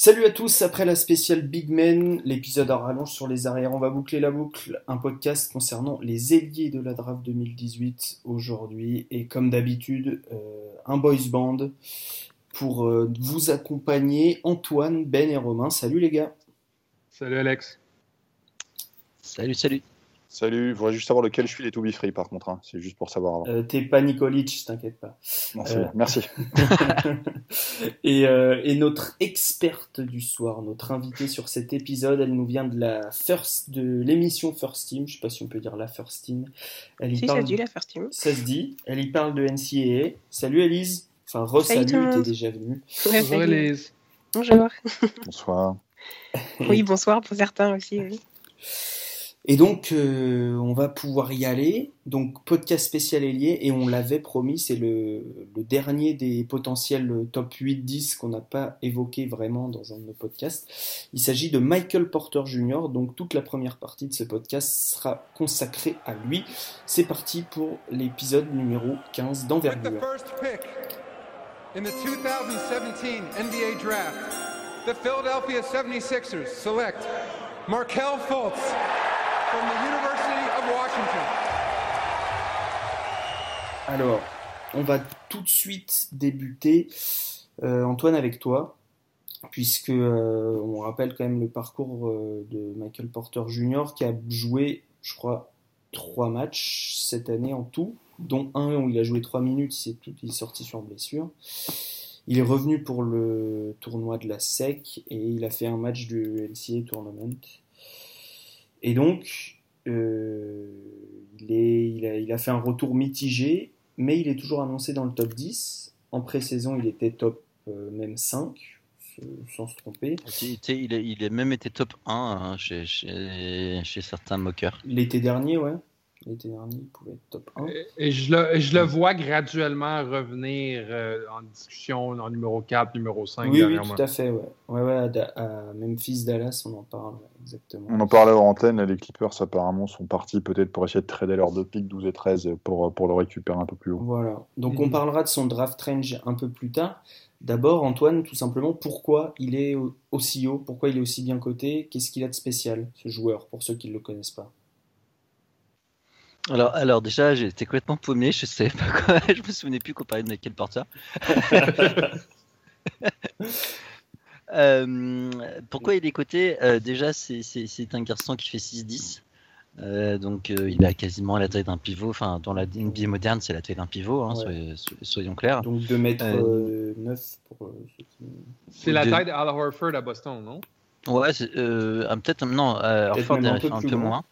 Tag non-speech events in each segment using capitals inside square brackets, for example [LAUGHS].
Salut à tous, après la spéciale Big Men, l'épisode en rallonge sur les arrières, on va boucler la boucle, un podcast concernant les ailiers de la draft 2018 aujourd'hui, et comme d'habitude, euh, un boys band pour euh, vous accompagner, Antoine, Ben et Romain. Salut les gars. Salut Alex. Salut, salut. Salut, je voudrais juste savoir lequel je suis les To Be Free par contre, hein. c'est juste pour savoir avant. Euh, T'es pas Nikolic, t'inquiète pas. Euh... Merci. [LAUGHS] et, euh, et, notre experte du soir, notre invitée sur cet épisode, elle nous vient de la first, de l'émission First Team, je sais pas si on peut dire la First Team. Elle y si, parle... ça se dit la First Team. Ça se dit, elle y parle de NCAA. Salut Elise. Enfin, re-salut, t'es déjà venue. Ouais, Bonjour Elise. Bonjour. Bonsoir. [LAUGHS] oui, bonsoir pour certains aussi. Oui. Et donc, euh, on va pouvoir y aller. Donc, podcast spécial ailier, et on l'avait promis, c'est le, le, dernier des potentiels top 8-10 qu'on n'a pas évoqué vraiment dans un de nos podcasts. Il s'agit de Michael Porter Jr., donc toute la première partie de ce podcast sera consacrée à lui. C'est parti pour l'épisode numéro 15 d'envergure. In the 2017 NBA Draft, the Philadelphia 76ers select Markel Fultz Alors, on va tout de suite débuter, euh, Antoine, avec toi, puisque euh, on rappelle quand même le parcours euh, de Michael Porter Jr. qui a joué, je crois, trois matchs cette année en tout, dont un où il a joué trois minutes, tout, il est sorti sur blessure. Il est revenu pour le tournoi de la SEC et il a fait un match du NCAA Tournament. Et donc, euh, il, est, il, a, il, a, fait un retour mitigé, mais il est toujours annoncé dans le top 10. En pré-saison, il était top euh, même 5, sans se tromper. Il, était, il, a, il, a, même été top 1 hein, chez, chez, chez, certains moqueurs. L'été dernier, ouais. L'été dernier, il pouvait être top 1. Et, et je, le, je, le, vois graduellement revenir euh, en discussion en numéro 4, numéro 5. Oui, oui, tout à fait. Ouais. Ouais, ouais, à, à Memphis, Dallas, on en parle exactement. On en parlait en antenne. Les Clippers, apparemment, sont partis peut-être pour essayer de trader leurs deux pics 12 et 13 pour, pour le récupérer un peu plus haut. Voilà. Donc, on parlera de son draft range un peu plus tard. D'abord, Antoine, tout simplement, pourquoi il est aussi haut? Pourquoi il est aussi bien coté? Qu'est-ce qu'il a de spécial, ce joueur, pour ceux qui ne le connaissent pas? Alors, alors déjà, j'étais complètement paumé, je sais pas quoi, [LAUGHS] je me souvenais plus qu'on parlait de Michael Porter. [LAUGHS] euh, pourquoi il est coté? Euh, Déjà, c'est un garçon qui fait 6-10. Euh, donc euh, il a quasiment la taille d'un pivot. Enfin, dans la NBA moderne, c'est la taille d'un pivot, hein, ouais. soyons, soyons, clairs. Donc 2 mètres 9 pour C'est la taille d'Al Horford à Boston, non? Ouais, peut-être non. Horford peut un peu, un peu moins.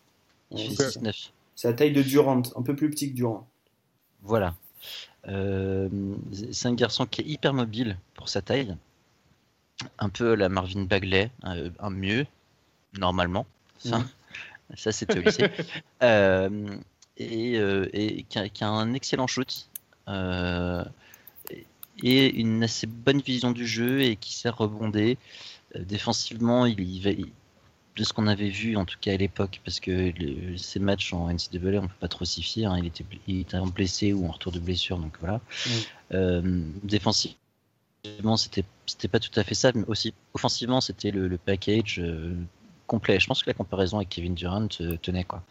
Il fait 6-9. C'est la taille de Durant, un peu plus petit que Durant. Voilà. Euh, c'est un garçon qui est hyper mobile pour sa taille. Un peu la Marvin Bagley, un, un mieux, normalement. Ça, mmh. [LAUGHS] ça c'était au lycée. euh, et, euh, et qui, a, qui, a, un excellent shoot. Euh, et une assez bonne vision du jeu et qui sait rebonder. défensivement, il, il, il de ce qu'on avait vu, en tout cas à l'époque, parce que le, ces matchs en NCAA, on peut pas trop s'y fier. Hein, il, était, il était en blessé ou en retour de blessure, donc voilà. Mm. Euh, défensivement, c'était c'était pas tout à fait ça, mais aussi offensivement, c'était le, le, package euh, complet. Je pense que la comparaison avec Kevin Durant euh, tenait quoi.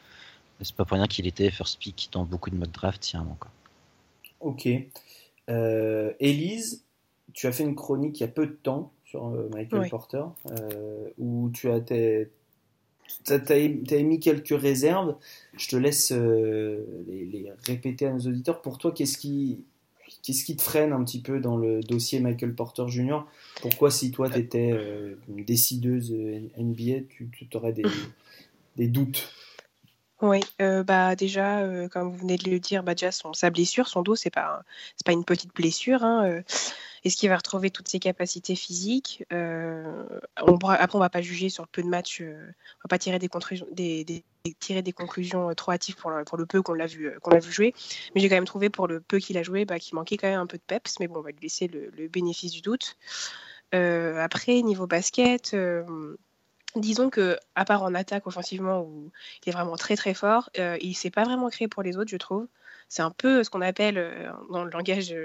C'est pas pour rien qu'il était first pick dans beaucoup de mock draft, il y a un moment quoi. Ok. Euh, Elise, tu as fait une chronique il y a peu de temps sur Michael oui. Porter, euh, où tu as, as, émis quelques réserves. Je te laisse euh, les, les, répéter à nos auditeurs. Pour toi, qu'est-ce qui, qu'est-ce qui te freine un petit peu dans le dossier Michael Porter Jr. Pourquoi, si toi, tu étais euh, une décideuse NBA, tu, tu aurais des, [LAUGHS] des doutes? Oui, euh, bah déjà, euh, comme vous venez de le dire, bah déjà son, sa blessure, son dos, c'est pas c'est pas une petite blessure. Hein, euh, Est-ce qu'il va retrouver toutes ses capacités physiques on, Après, on va pas juger sur le peu de matchs, on va pas tirer des, conclusions trop hâtives pour le, peu qu'on l'a vu qu'on l'a vu jouer. Mais j'ai quand même trouvé pour le peu qu'il a joué, bah, qu'il manquait quand même un peu de peps. Mais bon, on va lui laisser le, bénéfice du doute. après, niveau basket disons que, à part en attaque offensivement où il est vraiment très très fort, euh, il s'est pas vraiment créé pour les autres, je trouve. C'est un peu ce qu'on appelle dans le langage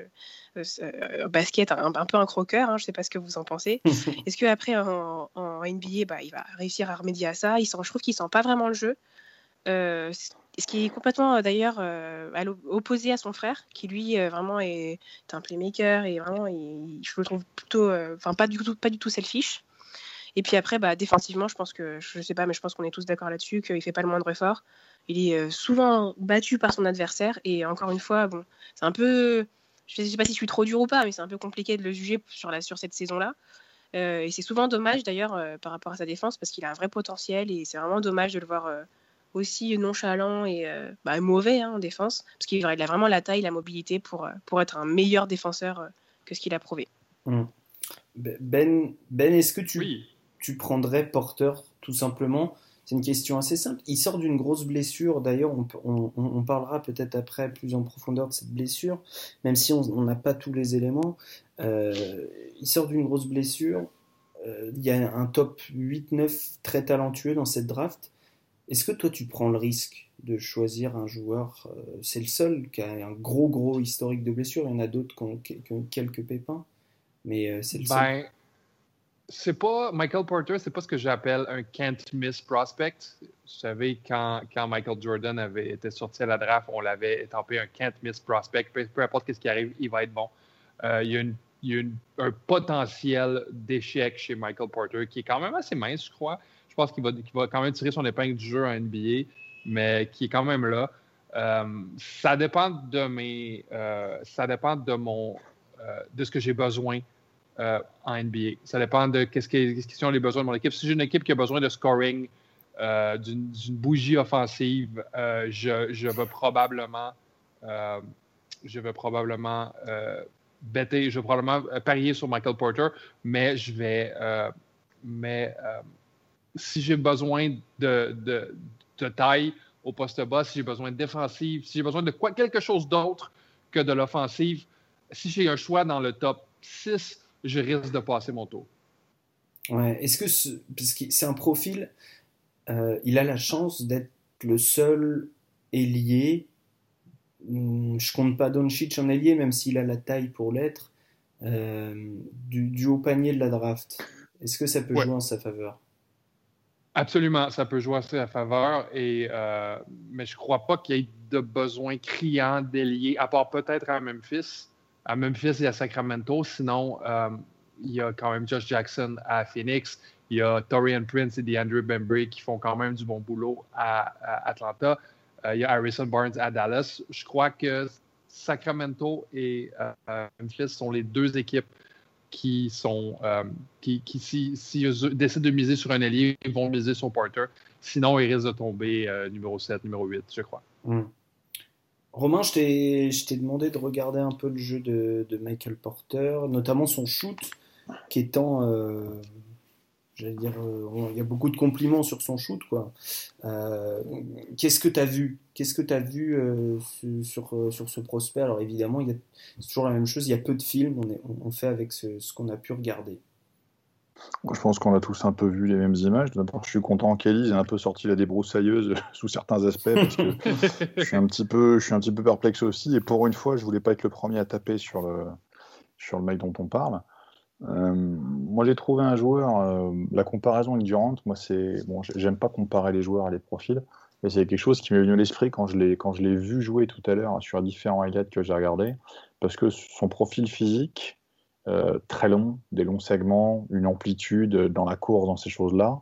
basket un, peu un croqueur. Hein, je ne sais pas ce que vous en pensez. [LAUGHS] Est-ce qu'après en, en NBA, bah, il va réussir à remédier à ça? Il sent, Je trouve qu'il sent pas vraiment le jeu. ce qui est complètement d'ailleurs opposé à son frère, qui lui vraiment est, un playmaker et vraiment je le trouve plutôt, enfin pas du tout, pas du tout selfish. Et puis après, bah, défensivement, je pense que, je sais pas, mais je pense qu'on est tous d'accord là-dessus, qu'il fait pas le moindre effort. Il est euh, souvent battu par son adversaire. Et encore une fois, bon, c'est un peu. Je sais pas si je suis trop dur ou pas, mais c'est un peu compliqué de le juger sur, la, sur cette saison-là. Euh, et c'est souvent dommage d'ailleurs euh, par rapport à sa défense parce qu'il a un vrai potentiel et c'est vraiment dommage de le voir aussi nonchalant et bah, mauvais hein, en défense parce qu'il a vraiment la taille, la mobilité pour, pour être un meilleur défenseur que ce qu'il a prouvé. Mmh. Ben, ben est-ce que tu, tu prendrais porteur tout simplement C'est une question assez simple. Il sort d'une grosse blessure, d'ailleurs on, parlera peut-être après plus en profondeur de cette blessure, même si on n'a pas tous les éléments. Euh, il sort d'une grosse blessure, euh, il y a un top 8-9 très talentueux dans cette draft. Est-ce que toi tu prends le risque de choisir un joueur euh, C'est le seul qui a un gros gros historique de blessure, il y en a d'autres qui, ont, quelques pépins, mais c'est le. Ben, c'est pas Michael Porter, c'est pas ce que j'appelle un can't miss prospect. Vous savez, quand, quand Michael Jordan avait été sorti à la draft, on l'avait étampé un can't miss prospect. Peu, importe ce qui arrive, il va être bon. Euh, il y a, une, il y a un potentiel d'échec chez Michael Porter qui est quand même assez mince, je crois. Je pense qu'il va, va, quand même tirer son épingle du jeu en NBA, mais qui est quand même là. Euh, ça dépend de mes, euh, ça dépend de mon, de ce que j'ai besoin euh, en NBA. Ça dépend de qu'est-ce qui, sont les besoins de mon équipe. Si j'ai une équipe qui a besoin de scoring, euh, d'une bougie offensive, euh, je, je vais probablement, je probablement bêter, je vais probablement parier sur Michael Porter, mais je vais, mais si j'ai besoin de, de, de, taille au poste bas, si j'ai besoin de défensive, si j'ai besoin de quoi, quelque chose d'autre que de l'offensive, si j'ai un choix dans le top 6, je risque de passer mon tour. Ouais, est-ce que c'est un profil, euh, il a la chance d'être le seul ailier. Hmm, je compte pas Doncic en ailier, même s'il a la taille pour l'être, euh, du, haut panier de la draft. Est-ce que ça peut jouer en sa faveur? Absolument, ça peut jouer en sa faveur, et, euh, mais je crois pas qu'il y ait de besoin criant d'ailier, à part peut-être à Memphis à Memphis et à Sacramento. Sinon, euh, il y a quand même Josh Jackson à Phoenix. Il y a Torian Prince et DeAndre Bembry qui font quand même du bon boulot à, Atlanta. Euh, il y a Harrison Barnes à Dallas. Je crois que Sacramento et euh, Memphis sont les deux équipes qui sont qui, qui si, décident de miser sur un allié, ils vont miser sur Porter. Sinon, ils risquent de tomber numéro 7, numéro 8, je crois. Hmm. Romain, je t'ai demandé de regarder un peu le jeu de, Michael Porter, notamment son shoot, qui étant, euh, j'allais dire, euh, il y a beaucoup de compliments sur son shoot, quoi. Euh, qu'est-ce que tu vu? Qu'est-ce que tu vu sur, ce prospect? Alors évidemment, c'est toujours la même chose, il y a peu de films, on, on fait avec ce qu'on a pu regarder. Je pense qu'on a tous un peu vu les mêmes images. D'abord, je suis content qu'Elise ait un peu sorti la débroussailleuse [LAUGHS] sous certains aspects parce que je suis un petit peu, perplexe aussi. Et pour une fois, je voulais pas être le premier à taper sur le sur mec dont on parle. Euh, moi, j'ai trouvé un joueur. Euh, la comparaison avec Durant, moi, c'est bon. J'aime pas comparer les joueurs à les profils, mais c'est quelque chose qui m'est venu à l'esprit quand je l'ai quand je l'ai vu jouer tout à l'heure sur différents highlights que j'ai regardés, parce que son profil physique euh, très long, des longs segments, une amplitude dans la course, dans ces choses-là.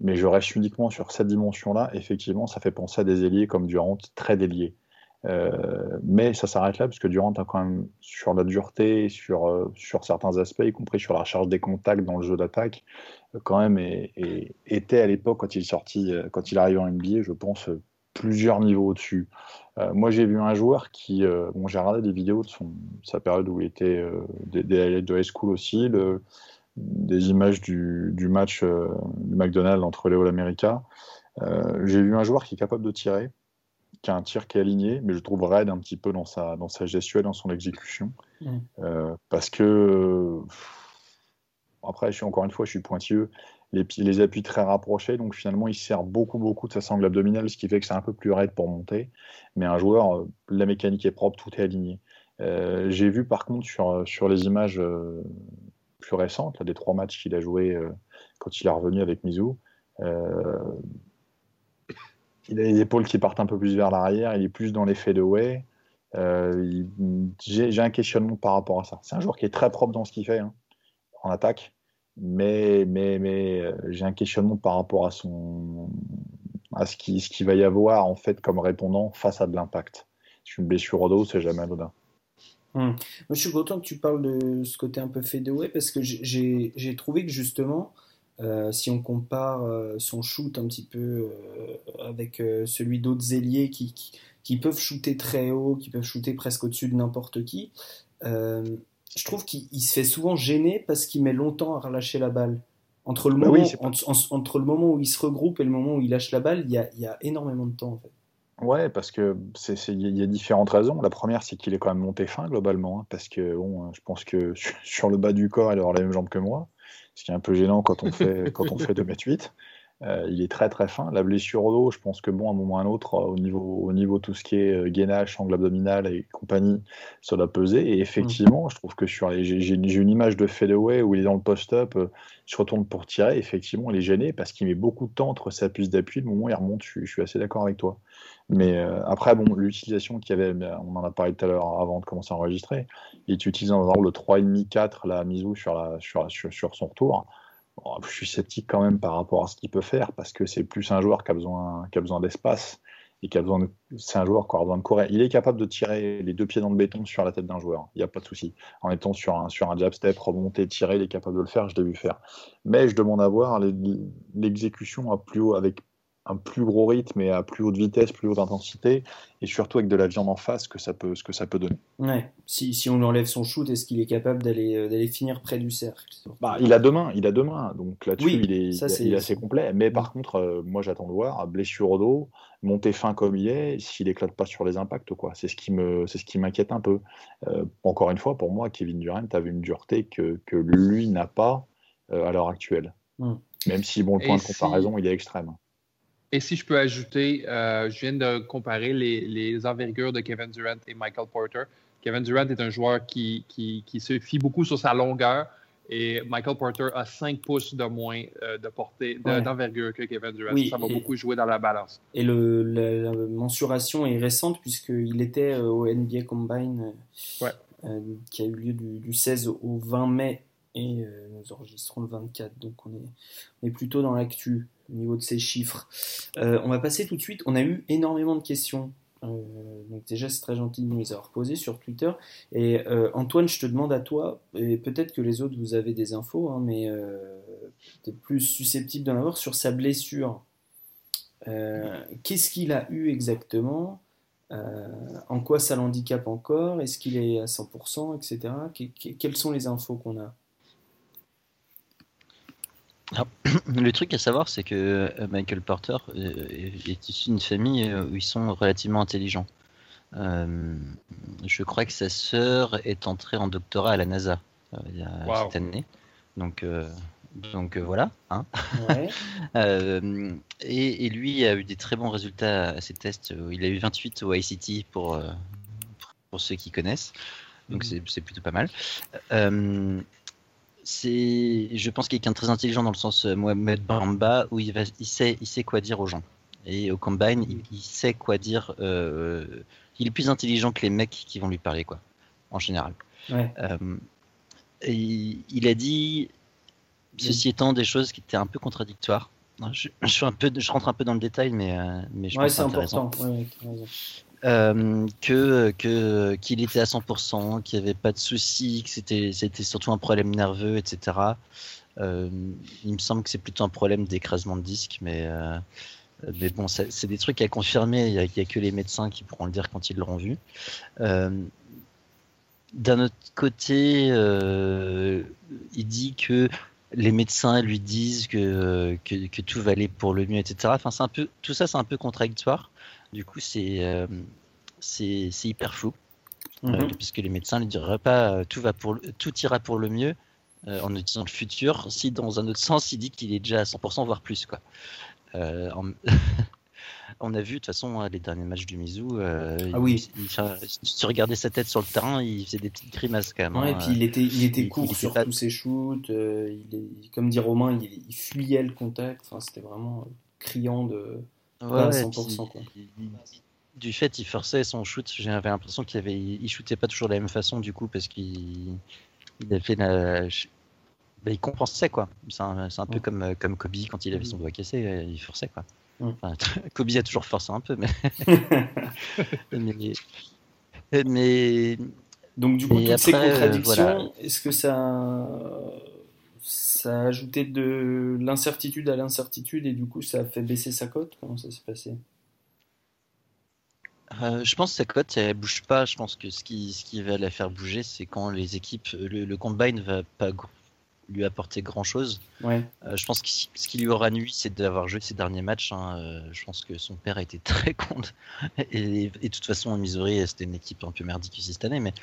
Mais je reste uniquement sur cette dimension-là. Effectivement, ça fait penser à des ailiers comme Durant, très déliés. Euh, mais ça s'arrête là, parce que Durant a quand même, sur la dureté, sur, euh, sur certains aspects, y compris sur la charge des contacts dans le jeu d'attaque, quand même était à l'époque, quand il est sorti, quand il en NBA, je pense, plusieurs niveaux au-dessus. Euh, moi, j'ai vu un joueur qui. Euh, bon, j'ai regardé des vidéos de son, sa période où il était euh, des, des de high school aussi, des images du, du match du McDonald's entre Léo et l'América. j'ai vu un joueur qui est capable de tirer, qui a un tir qui est aligné, mais je trouve raide un petit peu dans sa, dans sa gestuelle, dans son exécution. Mmh. parce que après, je suis, encore une fois, je suis pointilleux. Les, les appuis très rapprochés, donc finalement, il sert beaucoup, beaucoup de sa sangle abdominale, ce qui fait que c'est un peu plus raide pour monter. Mais un joueur, euh, la mécanique est propre, tout est aligné. Euh, j'ai vu par contre sur, sur les images euh, plus récentes, là, des trois matchs qu'il a joué quand il est revenu avec Mizu, il a les épaules qui partent un peu plus vers l'arrière, il est plus dans l'effet de way. j'ai un questionnement par rapport à ça. C'est un joueur qui est très propre dans ce qu'il fait hein, en attaque, mais, mais, mais euh, j'ai un questionnement par rapport à, son, à ce qu'il ce qui va y avoir en fait comme répondant face à de l'impact. Si une blessure au dos, c'est jamais anodin. Hmm. Moi, je suis content que tu parles de ce côté un peu fait de way parce que j'ai trouvé que justement, euh, si on compare euh, son shoot un petit peu avec celui d'autres ailiers qui, qui, qui, peuvent shooter très haut, qui peuvent shooter presque au-dessus de n'importe qui, je trouve qu'il se fait souvent gêner parce qu'il met longtemps à relâcher la balle. Entre le, bah moment, entre, le moment où il se regroupe et le moment où il lâche la balle, il y a, il y a énormément de temps en fait. Ouais, parce que il y a différentes raisons. La première, c'est qu'il est quand même monté fin globalement, hein, parce que bon, je pense que [LAUGHS] sur le bas du corps, il aura les mêmes jambes que moi, ce qui est un peu gênant quand on fait [LAUGHS] quand on fait 2m8. Euh, il est très très fin. La blessure au dos, je pense que bon, à un moment ou à un autre, au niveau, au niveau tout ce qui est euh, gainage, angle abdominal et compagnie, ça doit peser. Et effectivement, je trouve que sur les, j'ai, une image de fadeaway où il est dans le post-up, euh, il se retourne pour tirer. Effectivement, il est gêné parce qu'il met beaucoup de temps entre sa puce d'appui. Le moment où il remonte, je, suis assez d'accord avec toi. Mais après, bon, l'utilisation qu'il y avait, on en a parlé tout à l'heure avant de commencer à enregistrer, il utilise dans le 3,5-4 la mise sur, la, sur, sur, sur son retour je suis sceptique quand même par rapport à ce qu'il peut faire parce que c'est plus un joueur qui a besoin, qui d'espace et qui a besoin de, c'est un joueur qui besoin de courir. Il est capable de tirer les deux pieds dans le béton sur la tête d'un joueur, il n'y a pas de souci. En étant sur un, sur un jab step, remonter, tirer, il est capable de le faire, je l'ai vu faire. Mais je demande à voir l'exécution à plus haut, avec un plus gros rythme et à plus haute vitesse, plus haute intensité, et surtout avec de la viande en face, que ça peut, ce que ça peut donner. Ouais. Si, si on lui enlève son shoot, est-ce qu'il est capable d'aller euh, d'aller finir près du cercle? Bah, Il a deux mains, il a deux mains, donc là-dessus il, est, il, est assez complet. Mais par contre, euh, moi j'attends de voir, blessure au dos, monter fin comme il est, s'il éclate pas sur les impacts, quoi. C'est ce qui me, c'est ce qui m'inquiète un peu. Euh, encore une fois, pour moi, Kevin Durant avait une dureté que, que lui n'a pas à l'heure actuelle. Hmm. Même si bon, le point de comparaison, il est extrême. Et si je peux ajouter, euh, je viens de comparer les, les, envergures de Kevin Durant et Michael Porter. Kevin Durant est un joueur qui, qui, qui se fie beaucoup sur sa longueur et Michael Porter a 5 pouces de moins euh, de portée, d'envergure que Kevin Durant. ça va beaucoup jouer dans la balance. Et le, la, mensuration est récente puisqu'il était euh, au NBA Combine qui a eu lieu du, du 16 au 20 mai et nous enregistrons le 24. Donc on est, on est plutôt dans l'actu au niveau de ces chiffres. Euh, on va passer tout de suite. On a eu énormément de questions. Euh, donc déjà c'est très gentil de nous les avoir posées sur Twitter. Et euh, Antoine, je te demande à toi, et peut-être que les autres vous avez des infos, hein, mais es plus susceptible d'en avoir sur sa blessure. Qu'est-ce qu'il a eu exactement? En quoi ça l'handicape encore? Est-ce qu'il est à 100%, etc. quelles sont les infos qu'on a? [CLEARS THROAT] le truc à savoir, c'est que euh, Michael Porter euh, est issu d'une famille euh, où ils sont relativement intelligents. je crois que sa sœur est entrée en doctorat à la NASA il y a cette année. Donc, donc voilà. Hein. [LAUGHS] et, lui a eu des très bons résultats à ses tests. Il a eu 28 au ICT pour, pour ceux qui connaissent. Donc mhm. c'est plutôt pas mal c'est, je pense, quelqu'un de très intelligent dans le sens euh, Mohamed Bamba, où il, va, il, sait, il sait quoi dire aux gens. Et au combine, il, sait quoi dire. Euh, il est plus intelligent que les mecs qui vont lui parler, quoi, en général. Euh, et il a dit, ceci étant, des choses qui étaient un peu contradictoires. Je, suis un peu, je rentre un peu dans le détail, mais, mais je pense que c'est important. Euh, que qu'il était à 100%, qu'il n'y avait pas de soucis, que c'était c'était surtout un problème nerveux, etc. Euh, il me semble que c'est plutôt un problème d'écrasement de disque, mais euh, mais bon, c'est des trucs à confirmer. Il n'y a, que les médecins qui pourront le dire quand ils l'auront vu. D'un autre côté, il dit que les médecins lui disent que, que, tout va aller pour le mieux, etc. Enfin, un peu, tout ça, c'est un peu contradictoire. Du coup, c'est euh, hyper flou. Euh, mhm. puisque les médecins ne diraient pas euh, tout, va pour tout ira pour le mieux, euh, en utilisant le futur, si dans un autre sens, il dit qu'il est déjà à 100%, voire plus. Quoi. En- [LAUGHS] On a vu de toute façon hein, les derniers matchs du Mizou. euh, Ah oui. il- il- si tu regardais sa tête sur le terrain, il faisait des petites grimaces quand même. Ouais, et hein. puis il était, il était court il sur tous ses shoots. euh, est, comme dit Romain, il, fuyait le contact. Enfin, c'était vraiment criant de. Ouais, pas à et 100%, puis, quoi. il- il- du fait, il forçait son shoot. J'avais l'impression qu'il avait, il shootait pas toujours de la même façon du coup parce qu'il, il a fait la, ben, il compensait quoi. C'est un, peu comme comme Kobe quand il avait son doigt cassé, euh, il forçait quoi. Ouais. Enfin, [LAUGHS] Kobe a toujours forcé un peu, mais [LAUGHS] [LAUGHS] mais, mais Donc du coup, toutes ces après, euh, contradictions, voilà. est-ce que ça, ça a ajouté de l'incertitude à l'incertitude et du coup ça a fait baisser sa cote Comment ça s'est passé? Euh, je pense que sa cote, elle bouge pas. Je pense que ce qui, va la faire bouger, c'est quand les équipes, le, le combine va pas lui apporter grand chose. Ouais, je pense que ce qui lui aura nuit, c'est d'avoir joué ses derniers matchs. hein. Euh, je pense que son père a été [LAUGHS] très content. Et, de toute façon, Missouri, c'était une équipe un peu merdique aussi cette année, mais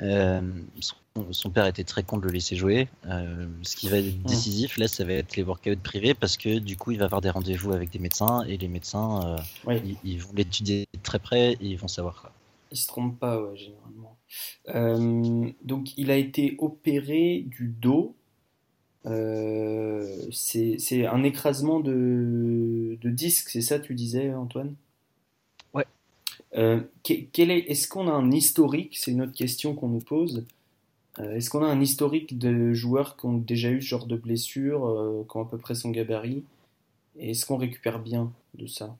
euh, son, son père était très content de le laisser jouer. Euh, ce qui va être décisif, là, ça va être les workouts privés parce que du coup, il va avoir des rendez-vous avec des médecins et les médecins, euh, ouais. ils, ils vont l'étudier de très près et ils vont savoir quoi. Il se trompe pas, ouais, généralement. Euh, donc il a été opéré du dos. Euh, c'est c'est un écrasement de, de disque, c'est ça tu disais Antoine? Ouais. Euh, que- quel est, est-ce qu'on a un historique? C'est une autre question qu'on nous pose. Euh, est-ce qu'on a un historique de joueurs qui ont déjà eu ce genre de blessure, euh, qui ont à peu près son gabarit? Et est-ce qu'on récupère bien de ça?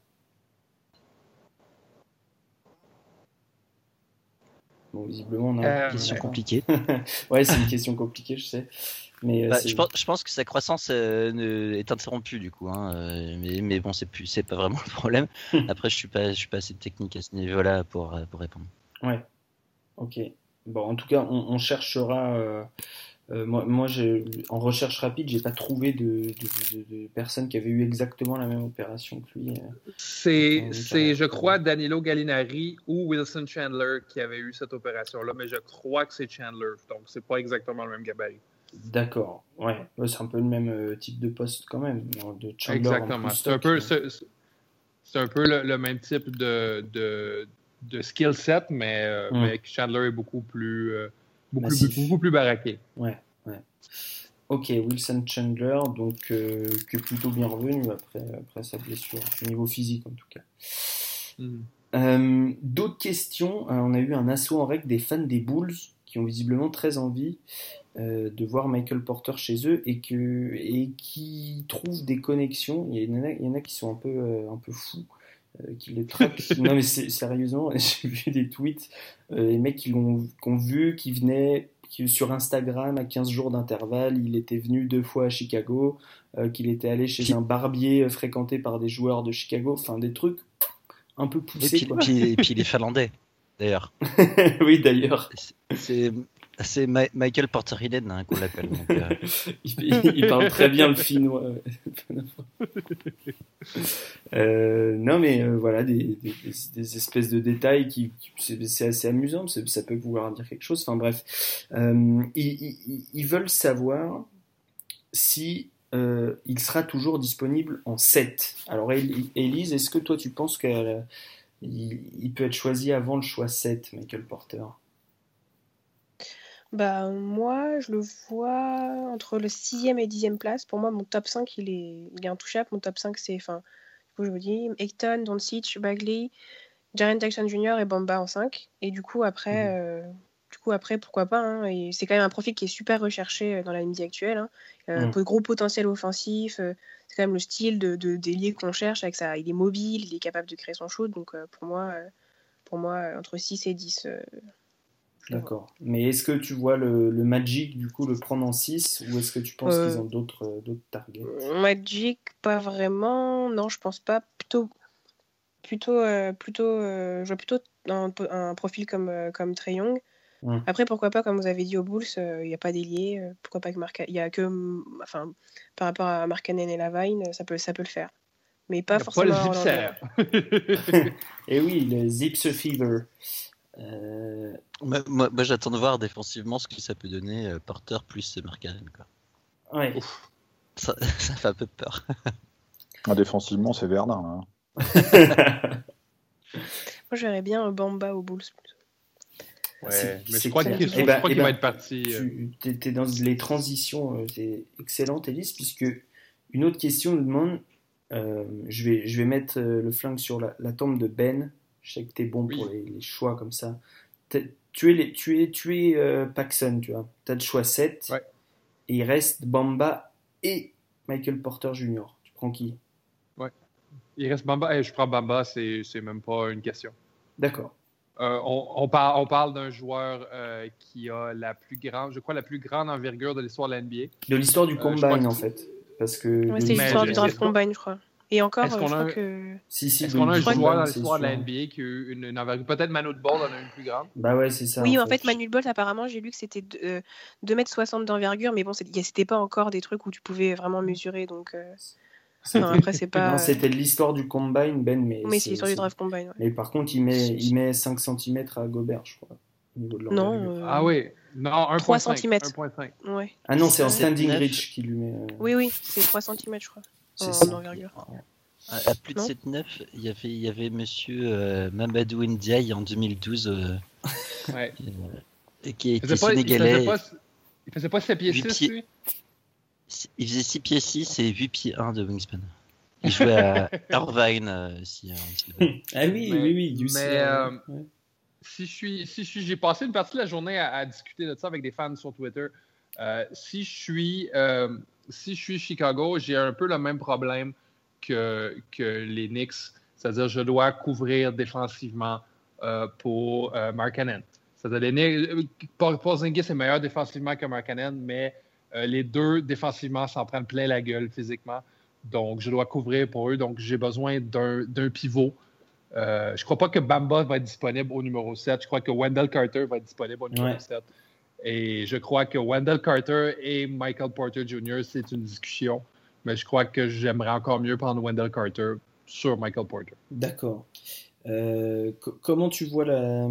Bon, visiblement, on a. Euh, Question ouais. compliquée. [LAUGHS] Ouais, c'est une question compliquée, je sais. Mais euh, Bah, je, pense, je pense que sa croissance euh, ne- est interrompue du coup, hein, euh, mais, mais bon, c'est plus, c'est pas vraiment le problème. [LAUGHS] Après, je suis pas, je suis pas assez technique à ce niveau-là pour, pour répondre. Ouais. Ok. Bon, en tout cas, on, on cherchera. euh, euh, moi, en recherche rapide, j'ai pas trouvé de, de, de- de personnes qui avaient eu exactement la même opération que lui. euh. C'est, je crois, Danilo Gallinari ou Wilson Chandler qui avait eu cette opération-là, mais je crois que c'est Chandler, donc c'est pas exactement le même gabarit. D'accord. Ouais. C'est un peu le même euh, type de poste quand même. De Chandler Exactement. plus C'est un peu, c'est un peu le, le même type de, de, de skill set, mais, euh, Mm. mais Chandler est beaucoup plus, euh, beaucoup, plus, beaucoup plus baraqué. Ouais, ouais. Ok, Wilson Chandler, donc euh, qui est plutôt bien revenu après, après sa blessure, au niveau physique en tout cas. Mm. Euh, D'autres questions? Euh, on a eu un assaut en règle des fans des Bulls qui ont visiblement très envie euh, de voir Michael Porter chez eux et, que, et qui trouvent des connexions. Il y en a, il y en a qui sont un peu, euh, un peu fous, euh, qui les traquent. [LAUGHS] non mais sérieusement, [LAUGHS] j'ai vu des tweets, les mecs qui l'ont ont vu, qui venaient qui, sur Instagram à 15 jours d'intervalle, il était venu deux fois à Chicago, qu'il était allé chez un barbier fréquenté par des joueurs de Chicago, enfin des trucs un peu Et poussés. puis, quoi. puis- et puis les [LAUGHS] Finlandais, d'ailleurs. oui, d'ailleurs. C'est, c'est Michael Porter hein, qu'on l'appelle. euh, [LAUGHS] Il, parle très bien le finnois. [LAUGHS] Euh, non, mais euh, voilà, des, espèces de détails qui, c'est assez amusant, ça peut pouvoir dire quelque chose. Enfin bref, ils, veulent savoir si il sera toujours disponible en 7. Alors, El- Élise, est-ce que toi tu penses qu'il il peut être choisi avant le choix 7, Michael Porter? Bah, moi, je le vois entre le 6e et 10e place. Pour moi, mon top 5, il est, il est intouchable. Mon top 5, c'est, enfin, du coup, je vous dis, Ayton, Doncic, Bagley, Jaren Jackson Jr. et Bamba en 5. Et du coup, après, euh, du coup, après pourquoi pas. hein. Et c'est quand même un profil qui est super recherché euh, dans la NBA actuelle. Hein. Euh, Mm. peu- Gros potentiel offensif. euh, c'est quand même le style de, de d'ailier qu'on cherche. Avec ça. Il est mobile, il est capable de créer son shoot. Donc, pour moi, pour moi entre 6 et 10. euh, je le vois. D'accord. Mais est-ce que tu vois le, le Magic, du coup, le prendre en 6 ou est-ce que tu penses Euh, qu'ils ont d'autres euh, d'autres targets? Magic, pas vraiment. Non, je pense pas. Plutôt, plutôt, euh, plutôt, euh, je vois plutôt un, un profil comme, euh, comme Trey Young. Après, pourquoi pas, comme vous avez dit aux Bulls, il n'y a pas d'ailier. euh, pourquoi pas que Marc, il y a que, enfin, par rapport à Markkanen et Lavine, ça peut, ça peut le faire. Mais pas Pas forcément. le Orlando. zipser. [LAUGHS] [LAUGHS] Et oui, le Zips Fever. Euh, Moi, moi- moi, j'attends de voir défensivement ce que ça peut donner euh, Porter plus Markkanen. Quoi. ouais. Ça, [LAUGHS] ça fait un peu peur. Ah, défensivement, c'est Verdun. là, hein. [LAUGHS] Moi, je verrais bien Bamba aux Bulls. Ouais, mais c'est je crois qu'il je Eh ben- crois eh qu'il va ben, être parti. euh, Tu es, dans les transitions, euh, c'est excellent, Elise, puisque une autre question nous demande euh, je, vais, je vais mettre euh, le flingue sur la, la tombe de Ben. Je sais que tu es bon Oui. pour les, les choix comme ça. T'as- Tu es, les, tu es, tu es euh, Paxson, tu vois. Tu as le choix 7. Ouais. Et il reste Bamba et Michael Porter Jr. Tu prends qui? Il reste Bamba. Eh, je prends Bamba, c'est c'est même pas une question. D'accord. Euh, on, on parle, on parle d'un joueur euh, qui a la plus grande, je crois, la plus grande envergure de l'histoire de la NBA. De l'histoire du combine, en fait. Parce que. Ouais, c'est l'histoire du draft combine, je crois. Et encore, Est-ce euh, qu'on je a crois un- que. Si, si, Est-ce qu'on a un joueur combine, dans c'est l'histoire de la. NBA qui a eu une, une envergure Peut-être Manu de Ball en a une plus grande. Bah ouais, c'est ça. Oui, en fait, Manu Bolt, apparemment, j'ai lu que c'était de- euh, 2m60 d'envergure, mais bon, c'est- y a- c'était pas encore des trucs où tu pouvais vraiment mesurer, donc. euh, [LAUGHS] non, après, c'est pas. Non, c'était l'histoire du combine, Ben, mais. Oui, c'est l'histoire du draft combine. ouais. Mais par contre, il met, il met 5 cm à Gobert, je crois. au niveau de Non. l'envergure. euh, Ah oui, non, 1.5. 3 centimètres. 1.5. Ouais. Ah non, c'est en standing reach qui lui met. euh, Oui, oui, c'est 3 cm, je crois. C'est en ça. envergure. À, à plus de Non 7-9, il y avait, il y avait monsieur euh, Mamadou Ndiaye en 2012 euh, Ouais. euh, qui, il sénégalais. pas, il faisait pas 7 pieds Huit 6, pieds. lui? Il faisait 6 pieds 6 et 8 pieds 1 de wingspan. Il jouait à [LAUGHS] Irvine. euh, si, euh, Ah oui, Mais- oui, oui. du mais, euh, euh, ouais. si je suis, si je suis, j'ai passé une partie de la journée à, à discuter de ça avec des fans sur Twitter. Euh, si je suis, euh, si je suis Chicago, j'ai un peu le même problème que, que les Knicks, c'est-à-dire je dois couvrir défensivement euh, pour euh, Markkanen. C'est-à-dire les euh, Por- Porzingis est meilleur défensivement que Markkanen, mais euh, les deux défensivement s'en prennent plein la gueule physiquement. Donc je dois couvrir pour eux. Donc j'ai besoin d'un pivot. Je crois pas que Bamba va être disponible au numéro 7. Je crois que Wendell Carter va être disponible au numéro Ouais. 7. Et je crois que Wendell Carter et Michael Porter Jr., c'est une discussion. Mais je crois que j'aimerais encore mieux prendre Wendell Carter sur Michael Porter. D'accord. Euh, co- comment tu vois la,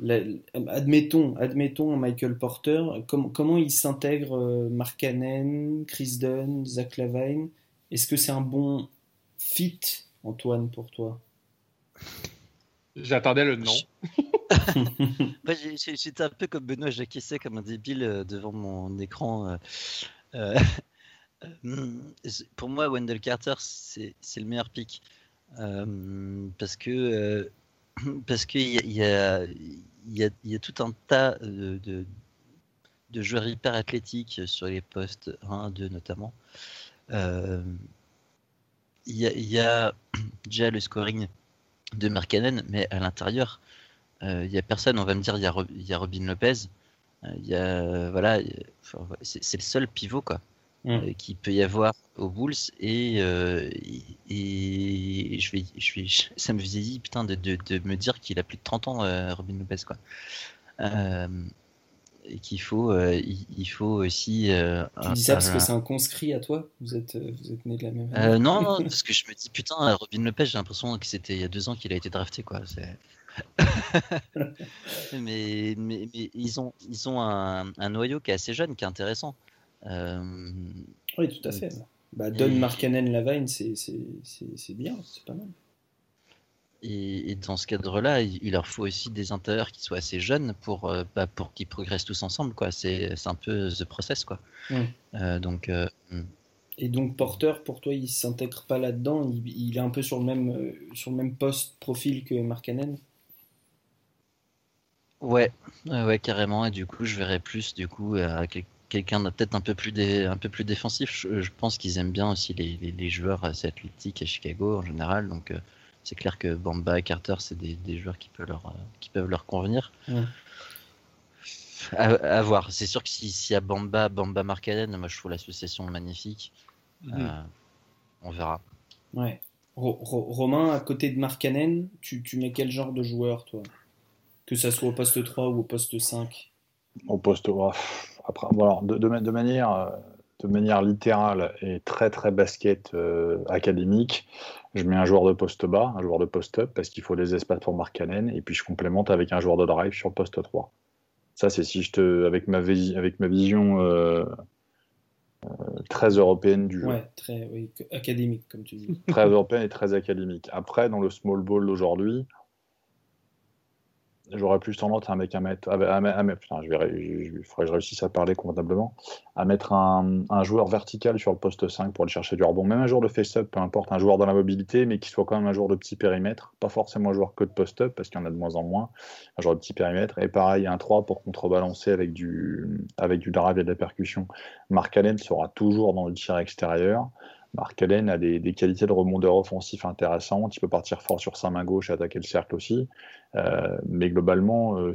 la- admettons, admettons Michael Porter, com- comment il s'intègre euh, Mark Cannon, Chris Dunn, Zach Lavine? Est-ce que c'est un bon fit, Antoine, pour toi? J'attendais le nom. [LAUGHS] J'étais un peu comme Benoît, j'acquiesçais comme un débile euh, devant mon écran. euh, euh, [LAUGHS] pour moi, Wendell Carter, c'est c'est le meilleur pick. Euh, parce que euh, [CLEARS THROAT] parce qu'il y, y, a, il y, a, il y a tout un tas de, de, de joueurs hyper athlétiques sur les postes 1, 2 notamment. Euh, il y, a, il y a [CLEARS THROAT] déjà le scoring de Markkanen, mais à l'intérieur, euh, il y a personne. On va me dire, il y a, y Robin Lopez. Euh, Il y a, euh, voilà, c'est le seul pivot quoi Mm. euh, qu'il peut y avoir aux Bulls et, euh, et, et je vais, je vais, [LAUGHS] ça me vieillit putain de, de, de me dire qu'il a plus de 30 ans euh, Robin Lopez quoi. Euh, et qu'il faut, euh, il, faut aussi. euh, Tu dis ça parce que c'est un conscrit à toi? Vous êtes, euh, vous êtes né de la même année euh, non, non, [LAUGHS] parce que je me dis putain, Robin Lopez, j'ai l'impression que c'était il y a deux ans qu'il a été drafté quoi. [LAUGHS] Mais, mais, mais ils ont, ils ont un, un noyau qui est assez jeune, qui est intéressant. Oui, tout à fait. Bah, Don Et- Markkanen Lavine, c'est c'est- c'est- c'est bien, c'est pas mal. Et, et dans ce cadre-là, il, il leur faut aussi des intérieurs qui soient assez jeunes pour, euh, bah, pour qu'ils progressent tous ensemble. Quoi. C'est, un peu the process. Quoi. Euh, donc, euh, Et donc Porter, pour toi, il s'intègre pas là-dedans? Il, il est un peu sur le même, sur le même poste profil que Markkanen? Ouais, ouais, carrément. Et du coup, je verrais plus du coup à quel- quelqu'un peut-être un peu plus dé- un peu plus défensif. Je, je pense qu'ils aiment bien aussi les, les, les joueurs assez athlétiques à Chicago en général. Donc, c'est clair que Bamba et Carter, c'est des, des joueurs qui peuvent leur euh, qui peuvent leur convenir. Ouais. À, à voir. C'est sûr que si- s'il y a Bamba, Bamba Markkanen, moi je trouve l'association magnifique. Euh, on verra. Ouais. Ro- Ro- Romain, à côté de Markkanen, tu, tu mets quel genre de joueur, toi? Que ça soit au poste 3 ou au poste 5 Au poste. oh, Après, voilà, de, de, de manière. euh, de manière littérale et très très basket euh, académique, je mets un joueur de poste bas, un joueur de poste up, parce qu'il faut des espaces pour Mark Cannon, et puis je complémente avec un joueur de drive sur le poste 3. Ça, c'est si je te, avec ma, avec ma vision euh, euh, très européenne du jeu. Ouais, très académique, comme tu dis. très européenne et très académique. Après, dans le small ball d'aujourd'hui, j'aurais plus tendance à, mettre un mètre, à, putain, je vais, il faudrait que je réussisse à parler convenablement, à mettre un, joueur vertical sur le poste 5 pour aller chercher du rebond. Même un joueur de face-up, peu importe, un joueur dans la mobilité, mais qui soit quand même un joueur de petit périmètre, pas forcément un joueur que de post-up, parce qu'il y en a de moins en moins, un joueur de petit périmètre. Et pareil, un 3 pour contrebalancer avec du, avec du drive et de la percussion. Mark Allen sera toujours dans le tir extérieur. Mark Allen a des, qualités de rebondeur offensif intéressantes. Il peut partir fort sur sa main gauche et attaquer le cercle aussi. Euh, mais globalement, euh,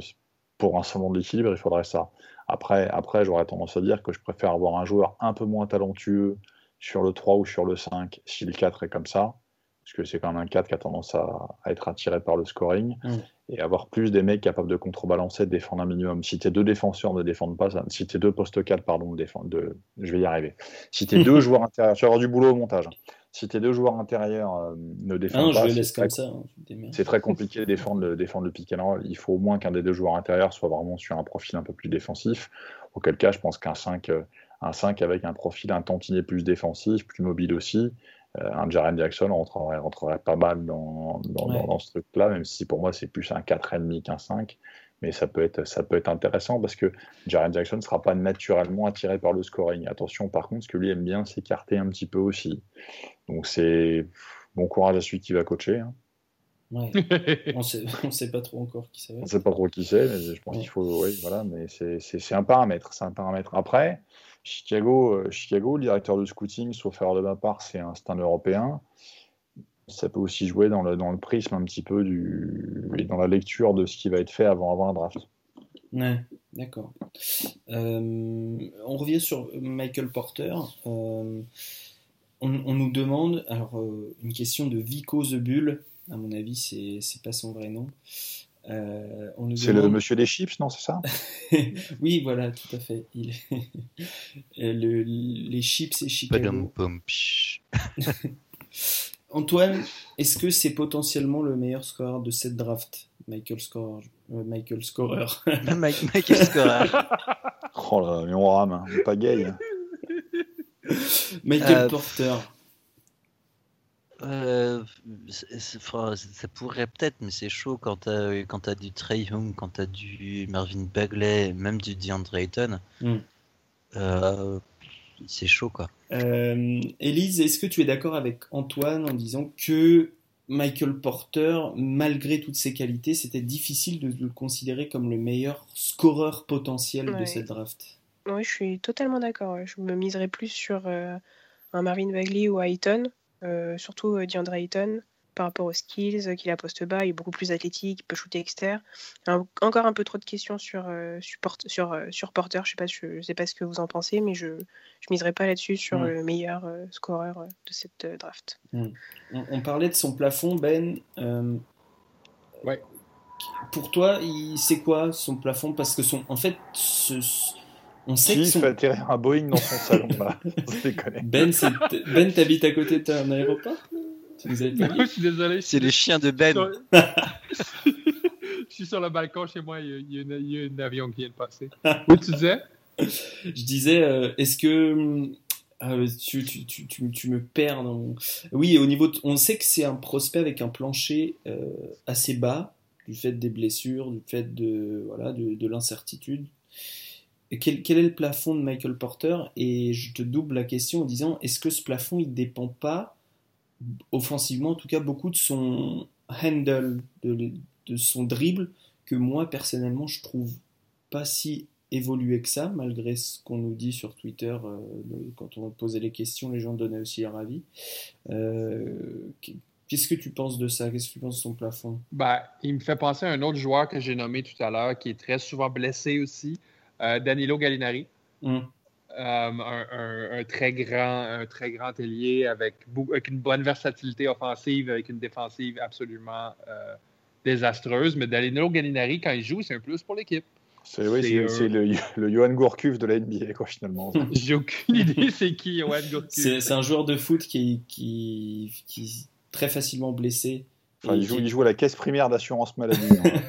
pour un salon d'équilibre, il faudrait ça. Après, après j'aurais tendance à dire que je préfère avoir un joueur un peu moins talentueux sur le 3 ou sur le 5 si le 4 est comme ça. Parce que c'est quand même un 4 qui a tendance à, être attiré par le scoring. Mm et avoir plus des mecs capables de contrebalancer, de défendre un minimum. Si tes deux défenseurs ne défendent pas, si tes deux postes 4, pardon, de, je vais y arriver. Si tes deux [LAUGHS] joueurs intérieurs, tu vas avoir du boulot au montage. Si tes deux joueurs intérieurs euh, ne défendent ah pas, hein, c'est très, compliqué de défendre le, défendre le pick and roll. Il faut au moins qu'un des deux joueurs intérieurs soit vraiment sur un profil un peu plus défensif. Auquel cas, je pense qu'un 5, euh, un 5 avec un profil un tantinet plus défensif, plus mobile aussi, un Jaren Jackson rentrerait, rentrerait, pas mal dans, dans, ce truc-là, même si pour moi c'est plus un 4,5 qu'un 5. Mais ça peut, être, ça peut être intéressant parce que Jaren Jackson ne sera pas naturellement attiré par le scoring. Attention, par contre, ce que lui aime bien s'écarter un petit peu aussi. Donc c'est bon courage à celui qui va coacher. Hein. Ouais. [LAUGHS] on sait, ne sait pas trop encore qui c'est. On sait pas trop qui c'est, mais je pense qu'il faut. Oui, voilà, mais c'est un paramètre. C'est un paramètre. Après, Chicago, euh, Chicago, le directeur de scouting, sauf faire de ma part, c'est un, un Européen. Ça peut aussi jouer dans le, dans le prisme un petit peu du, et dans la lecture de ce qui va être fait avant, avant un draft. Ouais, d'accord. Euh, on revient sur Michael Porter. Euh, on, nous demande, alors une question de Vico The Bull, à mon avis, c'est pas son vrai nom. Euh, c'est le monsieur des chips, non, c'est ça? [LAUGHS] Oui, voilà, tout à fait. Il... [LAUGHS] le, les chips et Chicago. [LAUGHS] Antoine, est-ce que c'est potentiellement le meilleur score de cette draft? Michael Scorer. Euh, Michael Scorer. Michael Scorer. oh là, mais on rame, hein. on pas gay. Hein. Michael euh, Porter. Euh, ça pourrait peut-être, mais c'est chaud quand t'as quand as du Trey Young, quand t'as du Marvin Bagley, même du DeAndre Ayton. Hmm. Euh, c'est chaud quoi. Euh, Elise, est-ce que tu es d'accord avec Antoine en disant que Michael Porter, malgré toutes ses qualités, c'était difficile de, le considérer comme le meilleur scoreur potentiel de cette draft? Oui, je suis totalement d'accord. Je me miserais plus sur un Marvin Bagley ou Ayton euh, surtout euh, DeAndre Ayton, par rapport aux skills, euh, qu'il a poste bas, il est beaucoup plus athlétique, il peut shooter externe. encore un peu trop de questions sur, sur, sur Porter, je sais pas, je, sais pas ce que vous en pensez, mais je ne miserai pas là-dessus sur le meilleur scoreur de cette draft. On, parlait de son plafond, Ben. ouais. Pour toi, c'est quoi son plafond? Parce que son, en fait, ce, on sait Qui fait atterrir un Boeing dans son salon là [LAUGHS] Ben, ben t'habites à côté d'un aéroport tu nous Je suis désolé. C'est les chiens de Ben. [LAUGHS] je suis sur le balcon chez moi, il y, a, un avion qui vient de passer. [LAUGHS] Oui, tu disais? Je disais, euh, est-ce que euh, tu, tu, tu, tu, me perds dans... Oui, au niveau on sait que c'est un prospect avec un plancher euh, assez bas, du fait des blessures, du fait de, voilà, de, de l'incertitude quel, est le plafond de Michael Porter? Et je te double la question en disant est-ce que ce plafond il dépend pas offensivement en tout cas beaucoup de son handle, de, son dribble que moi personnellement je trouve pas si évolué que ça malgré ce qu'on nous dit sur Twitter euh, quand on posait les questions les gens donnaient aussi leur avis. Euh, Qu'est-ce que tu penses de ça? Qu'est-ce que tu penses de son plafond? Bah, Il me fait penser à un autre joueur que j'ai nommé tout à l'heure qui est très souvent blessé aussi, Danilo Gallinari. Mm. Euh, un, très grand, un très grand ailier avec, une bonne versatilité offensive, avec une défensive absolument euh, désastreuse. Mais Danilo Gallinari, quand il joue, c'est un plus pour l'équipe. C'est oui, c'est le, le Johan Gourcuff de la NBA, quoi, finalement. [LAUGHS] J'ai aucune idée c'est qui, Johan Gourcuff. C'est un joueur de foot qui, qui, qui est très facilement blessé. Enfin, Et il, joue, qui- il joue à la caisse primaire d'assurance maladie.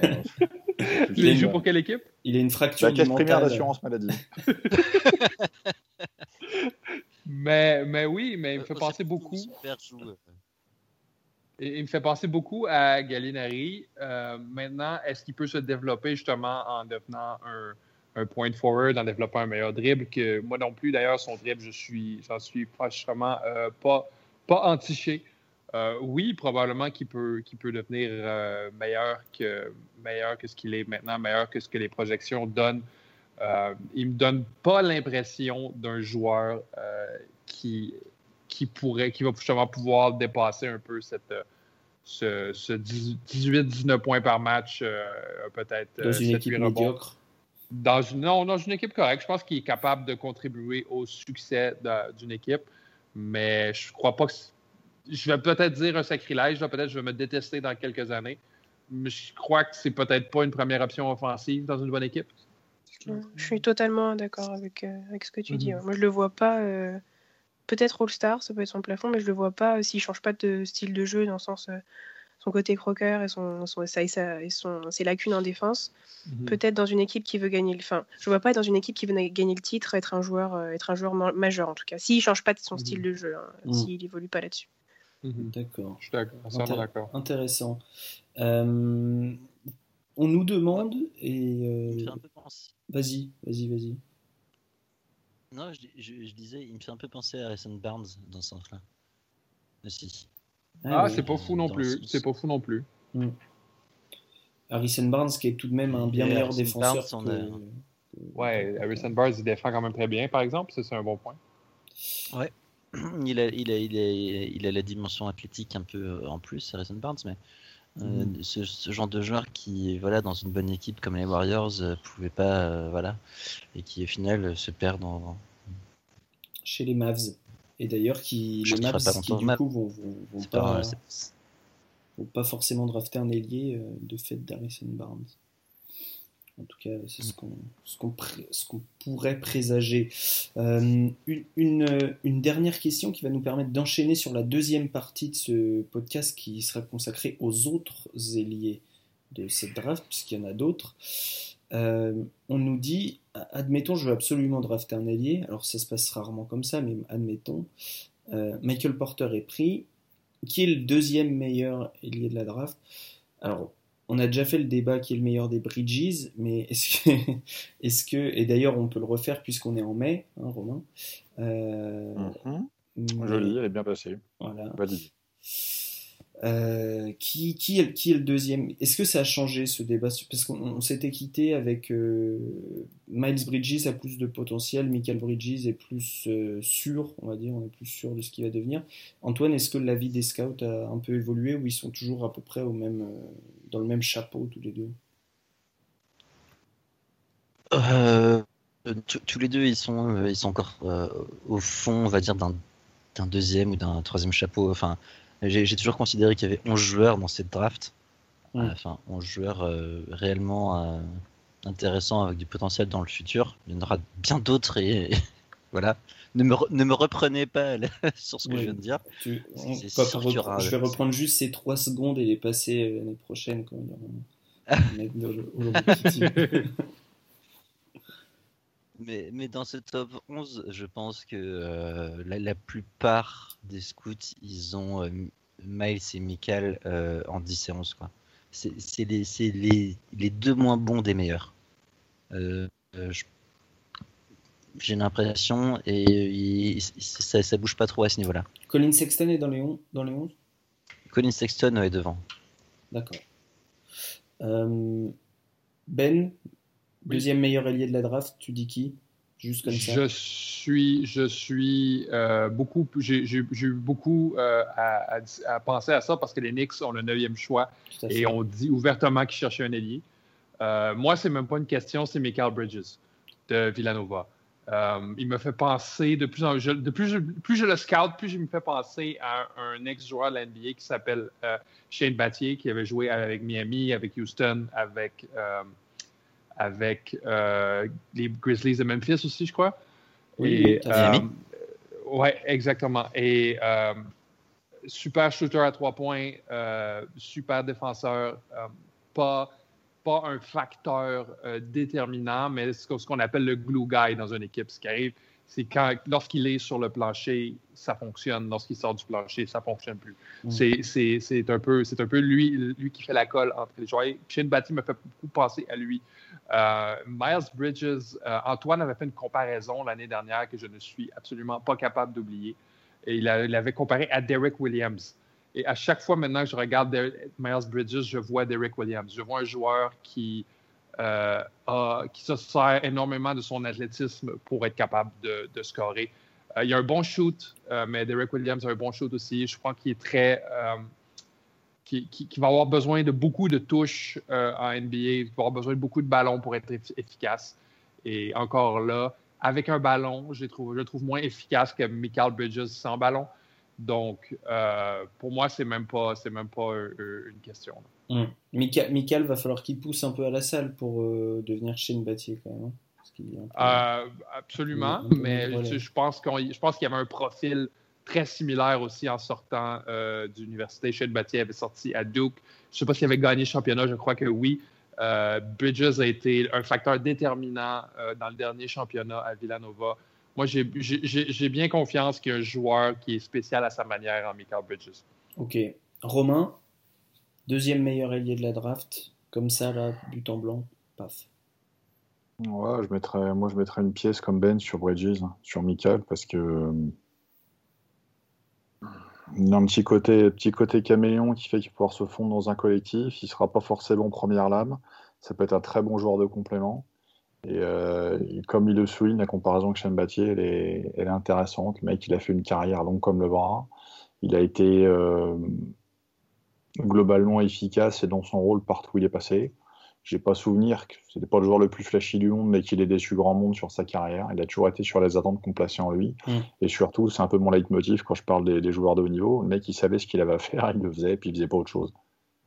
hein. [LAUGHS] [LAUGHS] Il est- joue pour quelle équipe? Il a une fracture la caisse primaire d'assurance maladie. [LAUGHS] Mais, mais oui, mais il me fait penser beaucoup. Et Il me fait penser beaucoup à Gallinari. Euh, maintenant, est-ce qu'il peut se développer justement en devenant un, un point forward, en développant un meilleur dribble que moi non plus. D'ailleurs, son dribble, je suis, j'en suis franchement euh, pas, pas entiché. Euh, oui, probablement qu'il peut, devenir euh, meilleur, que, meilleur que ce qu'il est maintenant, meilleur que ce que les projections donnent. Euh, il me donne pas l'impression d'un joueur qui, qui pourrait, qui va justement pouvoir dépasser un peu cette, ce, ce 18-19 points par match, peut-être Dans une 7-8 équipe médiocre. Dans une, non, dans une équipe correcte. Je pense qu'il est capable de contribuer au succès d'une équipe, mais je crois pas que. Je vais peut-être dire un sacrilège, peut-être je vais me détester dans quelques années, mais je crois que c'est peut-être pas une première option offensive dans une bonne équipe. Je suis totalement d'accord avec, euh, avec ce que tu dis. Mhm. Moi, je le vois pas. euh, Peut-être All-Star, ça peut être son plafond, mais je le vois pas euh, s'il change pas de style de jeu dans le sens euh, son côté croqueur et son, son, ça- et son- ses lacunes en défense. Mhm. Peut-être dans une équipe qui veut gagner le. Enfin, je vois pas dans une équipe qui veut gagner le titre être un joueur, être un joueur ma- majeur en tout cas. S'il change pas de son Mhm. style de jeu, hein, s'il évolue pas là-dessus. Mhm. D'accord. Je suis d'accord. Intéressant. Euh, on nous demande, et il me euh, fait un peu penser. vas-y, vas-y, vas-y. Non, je, je- je disais, il me fait un peu penser à Harrison Barnes dans ce sens-là. Aussi. Ah, ouais. c'est pas fou non Dans plus. C'est pas fou non plus. Harrison Barnes qui est tout de même un bien Et meilleur Harrison défenseur Barnes, que- a- Ouais, Harrison Barnes, il défend quand même très bien, par exemple. Ça, c'est un bon point. [CLEARS THROAT] Il a, il, a, il, a, il a la dimension athlétique un peu euh, en plus, Harrison Barnes, mais euh, Mhm. ce, ce genre de joueur qui, voilà, dans une bonne équipe comme les Warriors, euh, pouvait pas, euh, voilà, et qui au final se perd dans. chez les Mavs. Et d'ailleurs, qui, Je les Mavs pas qui du Mavs. coup vont, vont, vont c'est pas, vont pas forcément drafter un ailier de fait d'Harrison Barnes. En tout cas, c'est ce qu'on pourrait présager. Euh, une, dernière question qui va nous permettre d'enchaîner sur la deuxième partie de ce podcast qui sera consacré aux autres ailiers de cette draft, puisqu'il y en a d'autres. Euh, on nous dit, admettons, je veux absolument drafter un ailier. Alors ça se passe rarement comme ça, mais admettons. Euh, Michael Porter est pris. Qui est le deuxième meilleur ailier de la draft? Alors, on a déjà fait le débat qui est le meilleur des Bridges, mais est-ce que, [LAUGHS] est-ce que et d'ailleurs on peut le refaire puisqu'on est en mai, hein, Romain. Euh, mais- Jolie, elle est bien passée. Voilà. Valide. Euh, qui, est, le deuxième? Est-ce que ça a changé ce débat? Parce qu'on on s'était quitté avec euh, Miles Bridges a plus de potentiel, Michael Bridges est plus euh, sûr, on va dire, on est plus sûr de ce qu'il va devenir. Antoine, est-ce que l'avis des scouts a un peu évolué ou ils sont toujours à peu près au même, dans le même chapeau tous les deux? Tous- les deux, ils sont, ils sont encore au fond, on va dire, d'un deuxième ou d'un troisième chapeau. Enfin, j'ai toujours considéré qu'il y avait 11 joueurs dans cette draft. Mm. Euh, Enfin, 11 joueurs euh, réellement euh, intéressants avec du potentiel dans le futur. Il y en aura bien d'autres et, [LAUGHS] voilà. Ne me, ne me reprenez pas là, [LAUGHS] sur ce que Oui. je viens de dire. Tu- on- repre- Je vais reprendre juste ces trois secondes et les passer l'année prochaine quand y aura un mec de Olympique. Mais, mais dans ce top 11, je pense que euh, la, la plupart des scouts, ils ont euh, Miles et Michael euh, en 10 et 11. quoi. C'est c'est les, c'est les, les deux moins bons des meilleurs. Euh, euh, J'ai l'impression, et il- ça, ça bouge pas trop à ce niveau-là. Colin Sexton est dans les, on- dans les 11 Colin Sexton est devant. D'accord. Euh, ben, deuxième meilleur allié de la draft, tu dis qui? Juste comme ça. Je suis, je suis euh, beaucoup, j'ai eu beaucoup euh, à, à- à penser à ça parce que les Knicks ont le neuvième choix et on dit ouvertement qu'ils cherchaient un ailier. Euh, moi, c'est même pas une question, c'est Michael Bridges de Villanova. Euh, il me fait penser, de plus en je- de plus, je- plus je le scout, plus je me fais penser à un, un ex-joueur de la NBA qui s'appelle Shane Battier, qui avait joué avec Miami, avec Houston, avec, euh, avec les Grizzlies de Memphis aussi, je crois. Oui, ouais, exactement. Et super shooter à trois points, super défenseur, pas, pas un facteur déterminant, mais ce qu'on appelle le glue guy dans une équipe. Ce qui arrive, c'est quand lorsqu'il est sur le plancher, ça fonctionne. Lorsqu'il sort du plancher, ça fonctionne plus. Mm. C'est un peu, c'est un peu lui, lui qui fait la colle entre les joueurs. Shane Batty me fait beaucoup penser à lui. Euh, Miles Bridges, euh, Antoine avait fait une comparaison l'année dernière que je ne suis absolument pas capable d'oublier. Il, il, avait comparé à Derek Williams. Et à chaque fois maintenant que je regarde Miles Bridges, je vois Derek Williams. Je vois un joueur qui euh, qui se sert énormément de son athlétisme pour être capable de, scorer. Euh, il a un bon shoot, mais Derek Williams a un bon shoot aussi. Je crois qu'il est très. Qui, va avoir besoin de beaucoup de touches en NBA, il va avoir besoin de beaucoup de ballons pour être efficace. Et encore là, avec un ballon, je le trouve, je trouve moins efficace que Michael Bridges sans ballon. Donc, pour moi, c'est même pas, même pas une question. Hum. Michael, va falloir qu'il pousse un peu à la salle pour euh, devenir Shane Battier quand même. Hein, euh, absolument, mais je, pense qu'il y avait un profil très similaire aussi en sortant euh, d'université. Shane Battier avait sorti à Duke. Je ne sais pas s'il avait gagné le championnat, je crois que oui. Bridges a été un facteur déterminant dans le dernier championnat à Villanova. Moi, j'ai bien confiance qu'il y a un joueur qui est spécial à sa manière en Michael Bridges. OK. Romain, Deuxième meilleur ailier de la draft, comme ça, là, but en blanc, paf. Ouais, je mettrais, moi je mettrais une pièce comme Ben sur Bridges, sur Michael, parce que a un petit côté, petit côté caméléon qui fait qu'il pouvoir se fondre dans un collectif. Il ne sera pas forcément première lame. Ça peut être un très bon joueur de complément. Et, euh, comme il le souligne, la comparaison avec Shane Battier, elle est, elle est, intéressante. Le mec, il a fait une carrière longue comme le bras. Il a été euh, globalement efficace et dans son rôle partout où il est passé. J'ai pas souvenir que c'était pas le joueur le plus flashy du monde, mais qu'il ait déçu grand monde sur sa carrière. Il a toujours été sur les attentes qu'on plaçait en lui. Mm. Et surtout, c'est un peu mon leitmotiv quand je parle des, joueurs de haut niveau. Le mec, il savait ce qu'il avait à faire, il le faisait, et puis il faisait pas autre chose.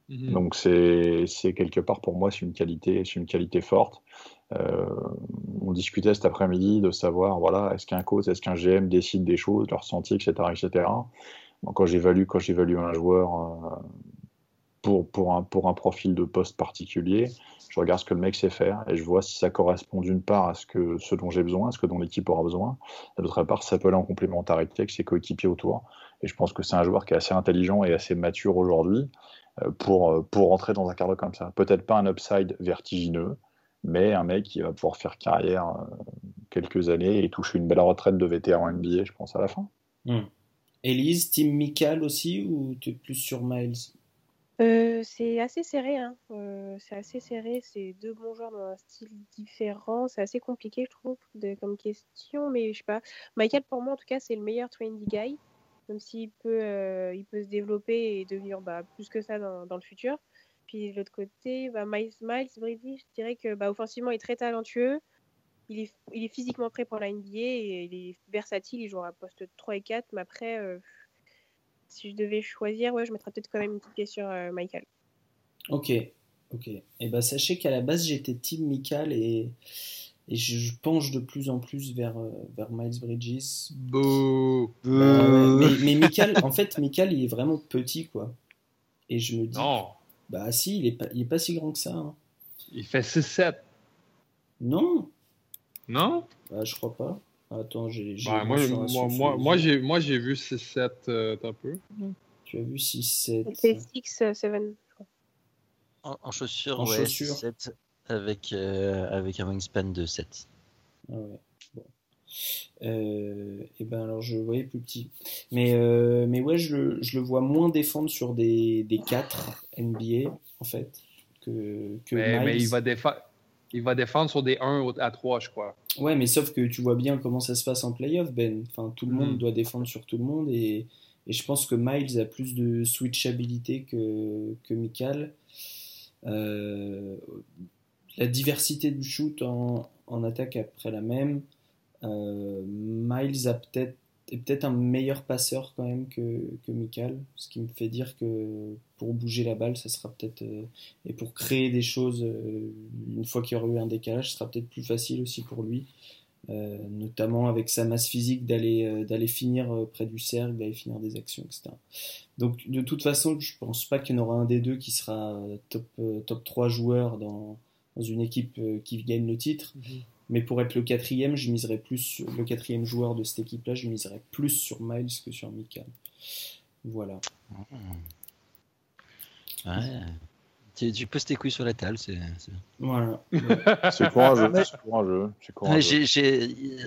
Mm-hmm. Donc c'est quelque part pour moi, c'est une qualité, c'est une qualité forte. Euh, on discutait cet après-midi de savoir, voilà, est-ce qu'un coach, est-ce qu'un GM décide des choses, leur ressenti, etc., etc. quand j'évalue, quand j'évalue un joueur, euh, pour, un, profil de poste particulier. Je regarde ce que le mec sait faire et je vois si ça correspond d'une part à ce, que, ce dont j'ai besoin, à ce que dont l'équipe aura besoin. Et d'autre part, ça peut aller en complémentarité avec ses coéquipiers autour. Et je pense que c'est un joueur qui est assez intelligent et assez mature aujourd'hui euh, pour, euh, pour rentrer dans un cadre comme ça. Peut-être pas un upside vertigineux, mais un mec qui va pouvoir faire carrière euh, quelques années et toucher une belle retraite de vétéran NBA, je pense, à la fin. Hmm. Elise, Team Michael aussi ou tu es plus sur Miles? Euh, c'est assez serré, hein. Euh, c'est assez serré, c'est deux bons joueurs dans un style différent. C'est assez compliqué, je trouve, comme question, mais je sais pas. Michael, pour moi, en tout cas, c'est le meilleur trendy guy, même s'il peut, euh, il peut se développer et devenir bah, plus que ça dans, le futur. Puis de l'autre côté, bah, Miles, Miles Bridges, je dirais que bah, offensivement, il est très talentueux. Il est, il est physiquement prêt pour la NBA et il est versatile. Il jouera à poste 3 et 4, mais après, si je devais choisir, ouais, je mettrais peut-être quand même une petite pièce sur euh, Michael. Ok, ok. Et eh ben sachez qu'à la base j'étais team Michael et, et je, penche de plus en plus vers, euh, vers Miles Bridges. Bouh. Bah, mais, mais Michael, en fait, Michael il est vraiment petit quoi. Et je me dis. Non. Bah si, il est pas, il est pas si grand que ça. Hein. Il fait 6-7. Non. Non? Bah, Je crois pas. Attends, j'ai. Bah, moi, moi, moi, j'ai, moi, j'ai vu 6-7 euh, un peu. Tu as vu 6-7 C'est 6-7, en, en chaussures, en ouais, chaussures. 7 avec, euh, avec un wingspan de 7. Ah ouais. Bon. Euh, et ben alors je le voyais plus petit. Mais, euh, mais ouais, je le, je le vois moins défendre sur des, des 4 NBA en fait. Que, que mais, mais il va défendre il va défendre sur des 1 à 3, je crois. Ouais, mais sauf que tu vois bien comment ça se passe en playoff, Ben. Enfin, tout le monde mm. doit défendre sur tout le monde et, et, je pense que Miles a plus de switchabilité que, que Mikal. Euh, la diversité du shoot en, en, attaque après la même. Euh, Miles a peut-être est peut-être un meilleur passeur quand même que, que Mikal, ce qui me fait dire que pour bouger la balle, ça sera peut-être euh, et pour créer des choses euh, une fois qu'il y aura eu un décalage, ce sera peut-être plus facile aussi pour lui, euh, notamment avec sa masse physique d'aller finir près du cercle, d'aller finir des actions, etc. Donc de toute façon, je pense pas qu'il y en aura un des deux qui sera top top 3 joueurs dans dans une équipe qui gagne le titre. Mhm. Mais pour être le quatrième, je miserais plus sur le quatrième joueur de cette équipe-là, je miserais plus sur Miles que sur Mika. Voilà. Ouais. Tu, tu, poses tes couilles sur la table, c'est. Voilà. [LAUGHS] c'est courageux. C'est courageux. courageux.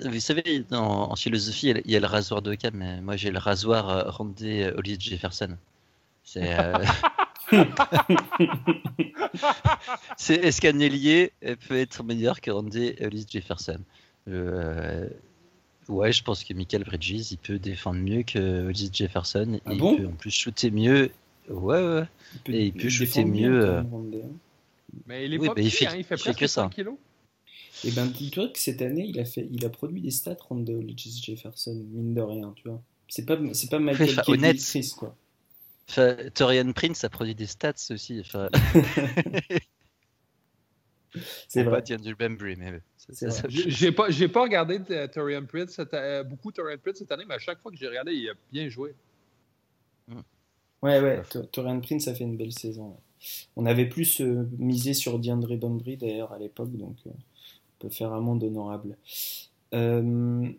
vous savez, en, philosophie, il y a le rasoir de Cam, mais moi j'ai le rasoir euh, Randy euh, Olivier Jefferson. C'est. Euh... [LAUGHS] [LAUGHS] est-ce qu'un ailier peut être meilleur que Randy Ellis Jefferson euh, Ouais, je pense que Michael Bridges, il peut défendre mieux que Ellis Jefferson. Ah il bon? peut en plus shooter mieux. Ouais, ouais. Il peut, et il peut shooter mieux. Euh, mais il est pas il, fait, hein, il fait, presque que ça. kilos. Et eh ben, dis-toi que cette année, il a, fait, il a produit des stats Randy Ellis Jefferson, mine de rien, tu vois. C'est pas, c'est pas [LAUGHS] Michael honnête. Chris, quoi. Torian Prince a produit des stats aussi. Enfin... [LAUGHS] c'est vrai. Pas Bembry, mais j'ai pas, j'ai pas regardé Torian Prince, euh, beaucoup Torian Prince cette année, mais à chaque fois que j'ai regardé, il a bien joué. Hmm. Ouais, ouais, Torian Prince a fait une belle saison. On avait plus euh, misé sur DeAndre Bembry d'ailleurs à l'époque, donc euh, on peut faire un monde honorable. On,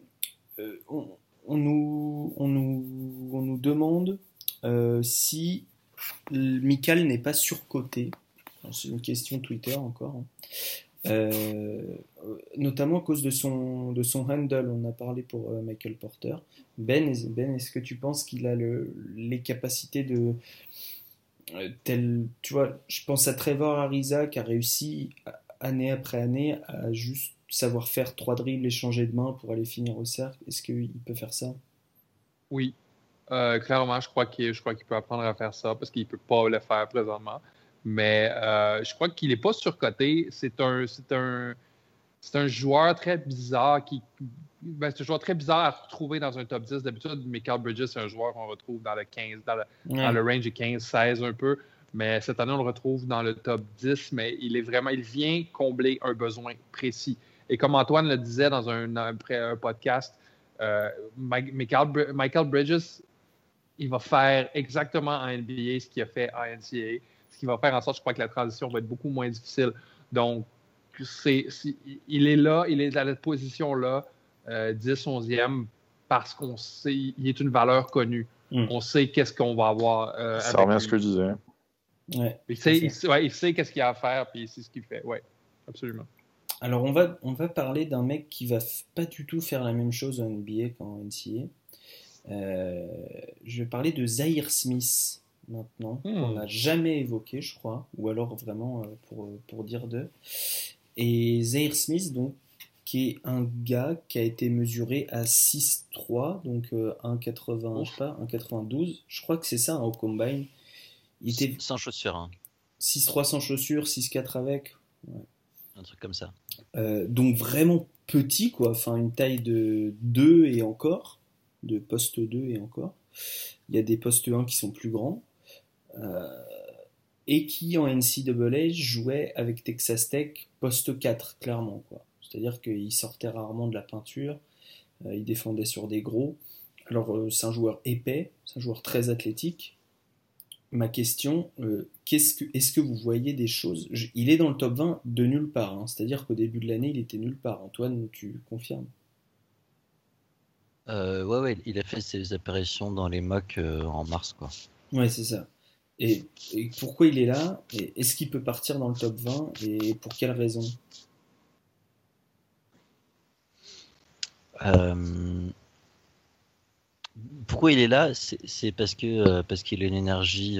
on, nous, on, nous, on nous demande euh, si Mikal n'est pas surcoté, c'est une question Twitter encore, hein. euh, notamment à cause de son, de son handle, on a parlé pour euh, Michael Porter. Ben, ben est-ce que tu penses qu'il a le, les capacités de... Tel, tu vois, je pense à Trevor Ariza qui a réussi année après année à juste savoir faire trois dribbles et changer de main pour aller finir au cercle. Est-ce qu'il peut faire ça? Oui, euh, clairement, je crois qu'il peut apprendre à faire ça parce qu'il ne peut pas le faire présentement. Mais euh, je crois qu'il n'est pas surcoté. C'est un, un, un joueur très bizarre qui. Ben, c'est un joueur très bizarre à retrouver dans un top 10. D'habitude, Michael Bridges, c'est un joueur qu'on retrouve dans le 15, dans le, range de 15-16 un peu. Mais cette année, on le retrouve dans le top 10, mais il est vraiment, il vient combler un besoin précis. Et comme Antoine le disait dans un, un, podcast, euh, Michael Bridges il va faire exactement en NBA ce qu'il a fait en NCAA, ce qui va faire en sorte, je crois, que la transition va être beaucoup moins difficile. Donc, c'est, il est là, il est dans cette position-là, 10, euh, 11e, parce qu'on sait, il est une valeur connue. Hmm. On sait qu'est-ce qu'on va avoir. Euh, Ça revient à ce que je disais. Ouais, il, sait, il, sait qu'est-ce qu'il a à faire, puis c'est ce qu'il fait. Oui, absolument. Alors, on va, on va parler d'un mec qui va pas du tout faire la même chose en NBA qu'en NCAA. Euh, je vais parler de Zaire Smith maintenant, hmm. qu'on n'a jamais évoqué, je crois, ou alors vraiment euh, pour, pour dire deux. Et Zaire Smith, donc, qui est un gars qui a été mesuré à 6,3, donc 1,80, euh, je sais pas, 1,92. Je crois que c'est ça hein, au combine. Il était sans chaussures. Hein. 6,3 sans chaussures, 6,4 avec. Un truc comme ça. donc vraiment petit, quoi. Enfin, une taille de 2 et encore de poste 2 et encore. Il y a des postes 1 qui sont plus grands. Euh, et qui en NCAA jouait avec Texas Tech poste 4, clairement. C'est-à-dire qu'il sortait rarement de la peinture, euh, il défendait sur des gros. Alors euh, c'est un joueur épais, c'est un joueur très athlétique. Ma question, est-ce que vous voyez des choses? Il est dans le top 20 de nulle part, hein. c'est-à-dire qu'au début de l'année, il était nulle part. Antoine, tu confirmes? Euh, ouais, ouais, il a fait ses apparitions dans les mocks euh, en mars, quoi. Ouais, c'est ça. Et, pourquoi il est là? Est-ce qu'il peut partir dans le top 20 Et pour quelle raison? Euh, Pourquoi il est là? C'est parce que parce qu'il a une énergie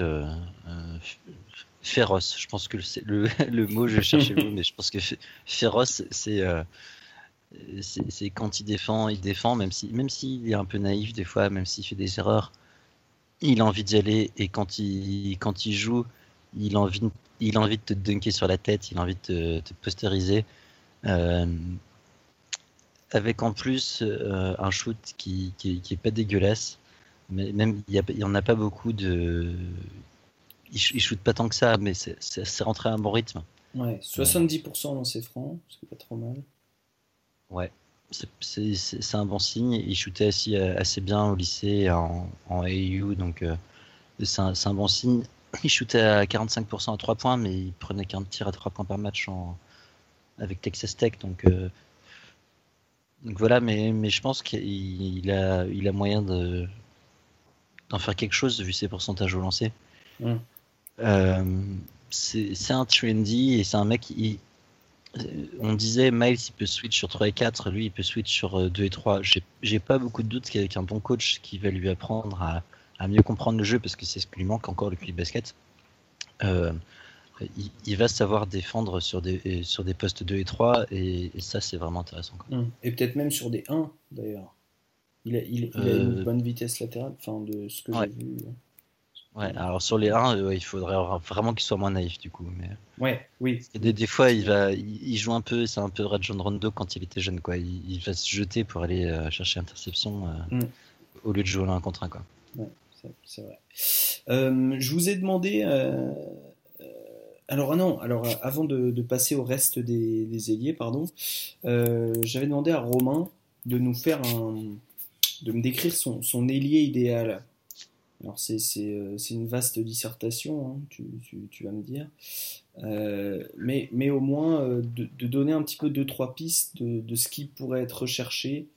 féroce. Je pense que le, [LAUGHS] le, mot, je cherchais le mot, mais je pense que féroce, c'est c'est quand il défend, il défend, même si même s'il est un peu naïf des fois, même s'il fait des erreurs, il a envie d'y aller. Et quand il quand il joue, il a envie il a envie de te dunker sur la tête, il a envie de te, te postériser. Euh, avec en plus euh, un shoot qui, qui, est pas dégueulasse. Mais même, il y, en a pas beaucoup de. Il, shoot pas tant que ça, mais c'est rentré à un bon rythme. Ouais, 70% dans ses francs, c'est pas trop mal. Ouais, c'est un bon signe. Il shootait assez, assez bien au lycée en, en AU, donc euh, c'est un, un, bon signe. Il shootait à 45% à 3 points, mais il prenait qu'un tir à 3 points par match en, avec Texas Tech, donc. Euh, donc voilà, mais, mais je pense qu'il a, il a moyen de, d'en faire quelque chose vu ses pourcentages au lancer. Mm. Euh, c'est un trendy et c'est un mec. On disait Miles il peut switch sur 3 et 4, lui il peut switch sur 2 euh, et 3. J'ai pas beaucoup de doutes qu'avec un bon coach qui va lui apprendre à, à, mieux comprendre le jeu parce que c'est ce qui lui manque encore depuis le basket. Euh, il, va savoir défendre sur des, sur des postes 2 et 3 et, ça c'est vraiment intéressant. Mm. Et peut-être même sur des 1 d'ailleurs. Il a, il, a une euh, bonne vitesse latérale, enfin de ce que j'ai vu. Ouais, alors sur les 1, euh, il faudrait vraiment qu'il soit moins naïf du coup. Mais... Ouais, oui. des, des, fois, il, va, il, joue un peu, c'est un peu Rajon Rondo quand il était jeune, quoi. Il, va se jeter pour aller euh, chercher interception mm. au lieu de jouer l'un contre un, quoi. Ouais, c'est vrai. je vous ai demandé. Alors ah non, alors avant de, passer au reste des, des ailiers, pardon, j'avais demandé à Romain de nous faire un, de me décrire son, son ailier idéal. Alors c'est, euh, une vaste dissertation, hein, tu, tu, vas me dire. Euh, mais, mais au moins euh, de, donner un petit peu deux, trois pistes de, de ce qui pourrait être recherché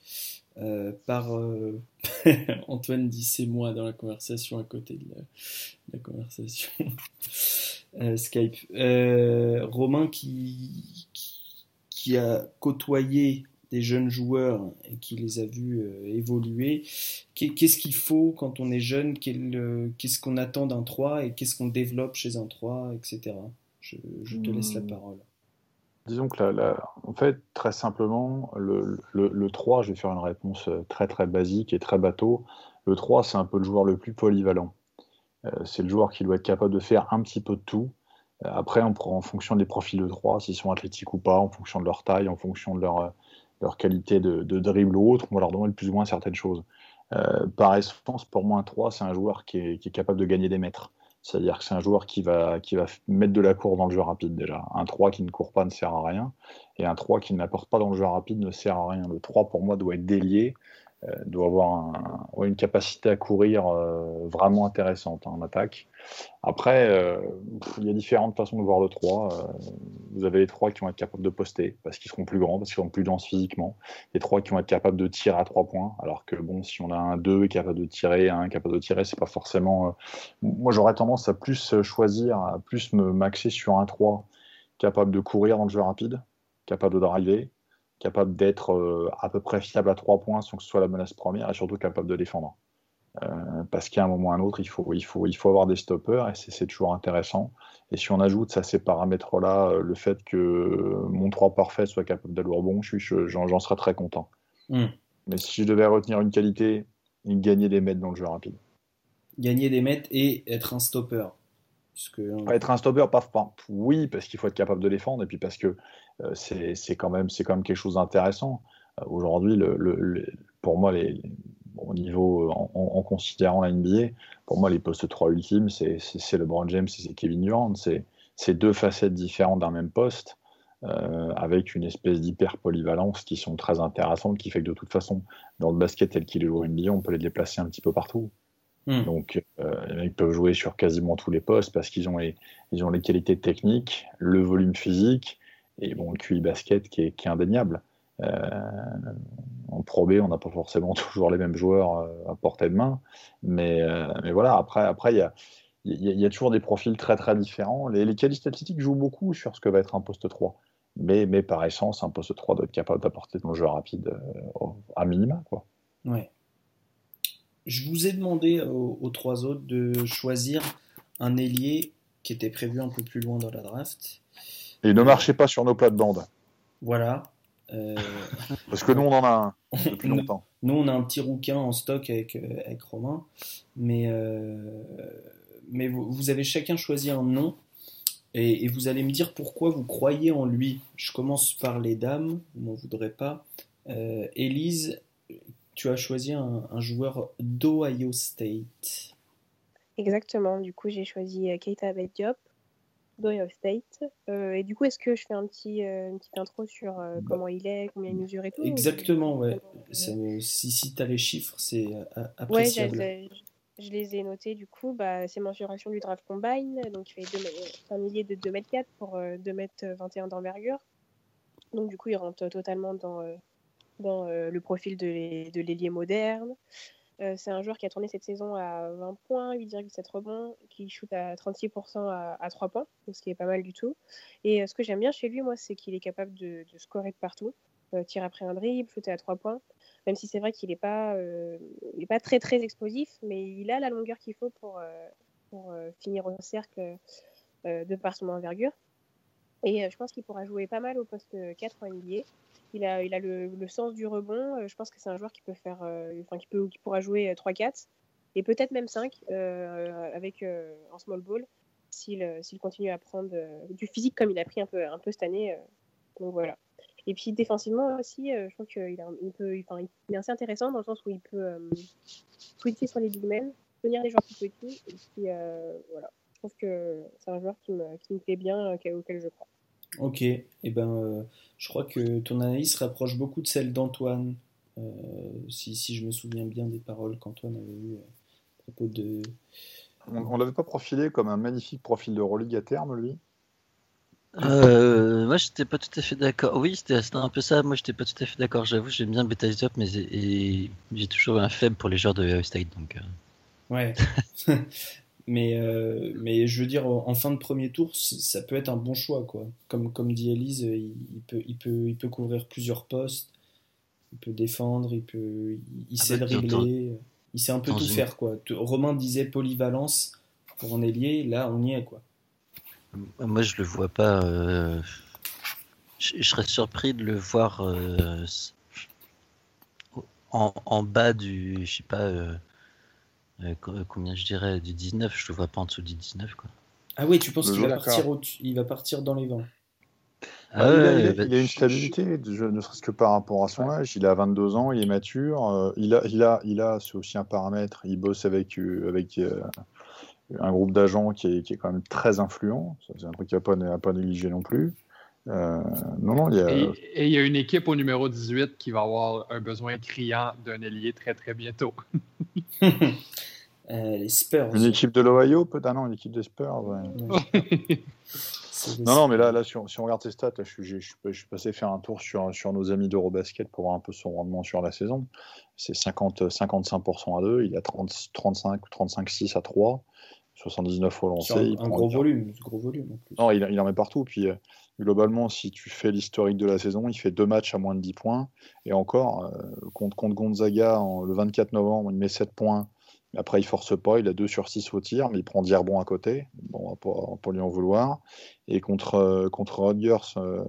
par [LAUGHS] Antoine dit c'est moi dans la conversation à côté de la, conversation [LAUGHS] Skype. Romain qui, qui, a côtoyé des jeunes joueurs et qui les a vus euh, évoluer. Qu'est-ce qu'il faut quand on est jeune? Euh, Qu'est-ce qu'on attend d'un 3 et qu'est-ce qu'on développe chez un 3, etc. Je, te laisse la hmm. parole. Disons que, la, en fait, très simplement, le, le, 3, je vais faire une réponse euh, très très basique et très bateau. Le 3, c'est un peu le joueur le plus polyvalent. c'est le joueur qui doit être capable de faire un petit peu de tout. Après, on prend en fonction des profils de 3, s'ils sont athlétiques ou pas, en fonction de leur taille, en fonction de leur, leur qualité de, dribble ou autre, on va leur demander plus ou moins certaines choses. Euh, par essence, pour moi, un 3, c'est un joueur qui est, capable de gagner des mètres. C'est-à-dire que c'est un joueur qui va, mettre de la course dans le jeu rapide déjà. Un 3 qui ne court pas ne sert à rien, et un 3 qui n'apporte pas dans le jeu rapide ne sert à rien. Le 3, pour moi, doit être délié, doit avoir une capacité à courir euh, vraiment intéressante en attaque. Après, euh, il y a différentes façons de voir le 3. vous avez les 3 qui vont être capables de poster parce qu'ils seront plus grands, parce qu'ils seront plus denses physiquement. Les 3 qui vont être capables de tirer à 3 points. Alors que bon, si on a un 2 capable de tirer, un capable de tirer, c'est pas forcément. moi, j'aurais tendance à plus choisir, à plus me maxer sur un 3 capable de courir dans le jeu rapide, capable de driver, capable d'être euh, à peu près fiable à trois points sans que ce soit la menace première et surtout capable de défendre. Euh, parce qu'à un moment ou à un autre, il faut, il faut, il faut avoir des stoppers et c'est toujours intéressant. Et si on ajoute à ces paramètres-là euh, le fait que mon 3 parfait soit capable d'aller au bon, j'en serais très content. Hmm. Mais si je devais retenir une qualité, gagner des mètres dans le jeu rapide. Gagner des mètres et être un stopper. Être un stopper, pas, oui, parce qu'il faut être capable de défendre, et puis parce que euh, c'est quand, même, quand même quelque chose d'intéressant. Euh, aujourd'hui, le, pour moi, les, au niveau, en, considérant la NBA, pour moi, les postes 3 ultimes, c'est LeBron James et c'est Kevin Durant. C'est deux facettes différentes d'un même poste. Euh, avec une espèce d'hyper polyvalence qui sont très intéressantes, qui fait que de toute façon, dans le basket tel qu'il est joué NBA, on peut les déplacer un petit peu partout. Hmm. Donc, euh, ils peuvent jouer sur quasiment tous les postes parce qu'ils ont les, ils ont les qualités techniques, le volume physique et bon, le QI basket qui est, qui est indéniable. Euh, en Pro B, on n'a pas forcément [LAUGHS] toujours les mêmes joueurs euh, à portée de main, mais, mais voilà. Après, après, il y a, y, a, toujours des profils très très différents. Les, les qualités statistiques jouent beaucoup sur ce que va être un poste 3, mais, mais par essence, un poste 3 doit être capable d'apporter le jeu rapide à minima, quoi. Ouais je vous ai demandé aux, trois autres de choisir un ailier qui était prévu un peu plus loin dans la draft. Et ne marchez pas sur nos plates-bandes. Voilà. Euh, [LAUGHS] Parce que nous, on en a un depuis [LAUGHS] longtemps. Nous, on a un petit rouquin en stock avec, euh, avec Romain. Mais, euh, mais vous, avez chacun choisi un nom. Et, et, vous allez me dire pourquoi vous croyez en lui. Je commence par les dames, vous n'en voudrez pas. Euh, Élise, tu as choisi un, un joueur d'Ohio State. Exactement. Du coup, j'ai choisi euh, Keita Diop d'Ohio State. Euh, et du coup, est-ce que je fais un petit, euh, une petite intro sur euh, Bah, comment il est, combien il mesure et tout ou- Exactement, ouais. Comment- C'est- Si, si tu as les chiffres, c'est Ouais, appréciable. j'ai- je les ai notés du coup. Bah, c'est mensuration du draft combine. Donc, il fait un millier de 2m4 pour euh, 2m21 d'envergure. Donc, du coup, il rentre totalement dans, dans euh, le profil de l'ai- de l'ailier moderne. Euh, c'est un joueur qui a tourné cette saison à 20 points, 8,7 rebonds, qui shoot à 36% à, à 3 points, ce qui est pas mal du tout. Et euh, ce que j'aime bien chez lui, moi, c'est qu'il est capable de, scorer de partout. Euh, tir après un dribble, shooter à 3 points. Même si c'est vrai qu'il n'est pas, très très explosif, mais il a la longueur qu'il faut pour, finir au cercle de par son envergure. Et je pense qu'il pourra jouer pas mal au poste 4 en. Il a, il a le, le sens du rebond. Euh, je pense que c'est un joueur qui peut faire, euh, enfin qui peut, qui pourra jouer euh, 3-4 et peut-être même 5 euh, avec euh, en small ball s'il euh, s'il continue à prendre euh, du physique comme il a pris un peu, un peu cette année. euh. donc voilà. Et puis défensivement aussi, euh, je trouve qu'il il peut, enfin, il est assez intéressant dans le sens où il peut euh, switcher sur les big men, tenir les joueurs plus petits. Et puis euh, voilà. Je trouve que c'est un joueur qui me, qui me plaît bien, euh, auquel je crois. Ok, et ben, euh, je crois que ton analyse se rapproche beaucoup de celle d'Antoine, euh, si, si je me souviens bien des paroles qu'Antoine avait eues euh, à propos de. On, on l'avait pas profilé comme un magnifique profil de Euroleague à terme, lui? Euh, moi, j'étais pas tout à fait d'accord. Oui, c'était un peu ça. Moi, j'étais pas tout à fait d'accord. J'avoue, j'aime bien Beta mais j'ai toujours un faible pour les joueurs de State. Donc, euh, Ouais. [LAUGHS] mais, euh, mais je veux dire, en fin de premier tour, ça peut être un bon choix, quoi. Comme, comme dit Elise, il, il peut, il, peut, il peut couvrir plusieurs postes, il peut défendre, il, peut, il, Ah sait bah, dribbler, il sait un peu tout une- faire, quoi. Romain disait polyvalence pour un ailier, là, on y est, quoi. moi, je le vois pas. euh, Je, je serais surpris de le voir euh, en, en bas du, je sais pas, euh, euh, co- combien je dirais, du 19. Je le vois pas en dessous du 19, quoi. Ah oui, tu penses qu'il va, partir au il va partir dans les vents Ah, il, a, il a- bah, il a une stabilité, je- ne serait-ce que par rapport à son âge. Il a 22 ans, il est mature. euh, il a, il a, il a, c'est aussi un paramètre. Il bosse avec, euh, avec euh, un groupe d'agents qui est, qui est quand même très influent. C'est un truc qu'il n'y a pas, à pas négliger non plus. Euh, non, non, il y a. Et, et il y a une équipe au numéro 18 qui va avoir un besoin criant d'un ailier très très bientôt. [LAUGHS] [LAUGHS] Euh, Les Spurs. Une équipe de l'Ohio, peut-être? Ah non, une équipe des Spurs. ouais. [LAUGHS] Non, non, mais là, là si, on, si on regarde ses stats, là, je, suis, je, suis, je suis passé faire un tour sur, sur nos amis d'Eurobasket pour voir un peu son rendement sur la saison. C'est 50, 55% à 2, il a 30, 35 ou 35-6 à 3, 79 au lancer. Un, un gros volume, gros volume en plus. Non, il, il en met partout. Puis euh, globalement, si tu fais l'historique de la saison, il fait deux matchs à moins de 10 points. Et encore, euh, contre, contre Gonzaga, en- le 24 novembre, il met 7 points. Après, il force pas. Il a 2 sur 6 au tir, mais il prend 10 rebonds à côté. Bon, on va pas, on lui en vouloir. Et contre, euh, contre Rodgers, euh,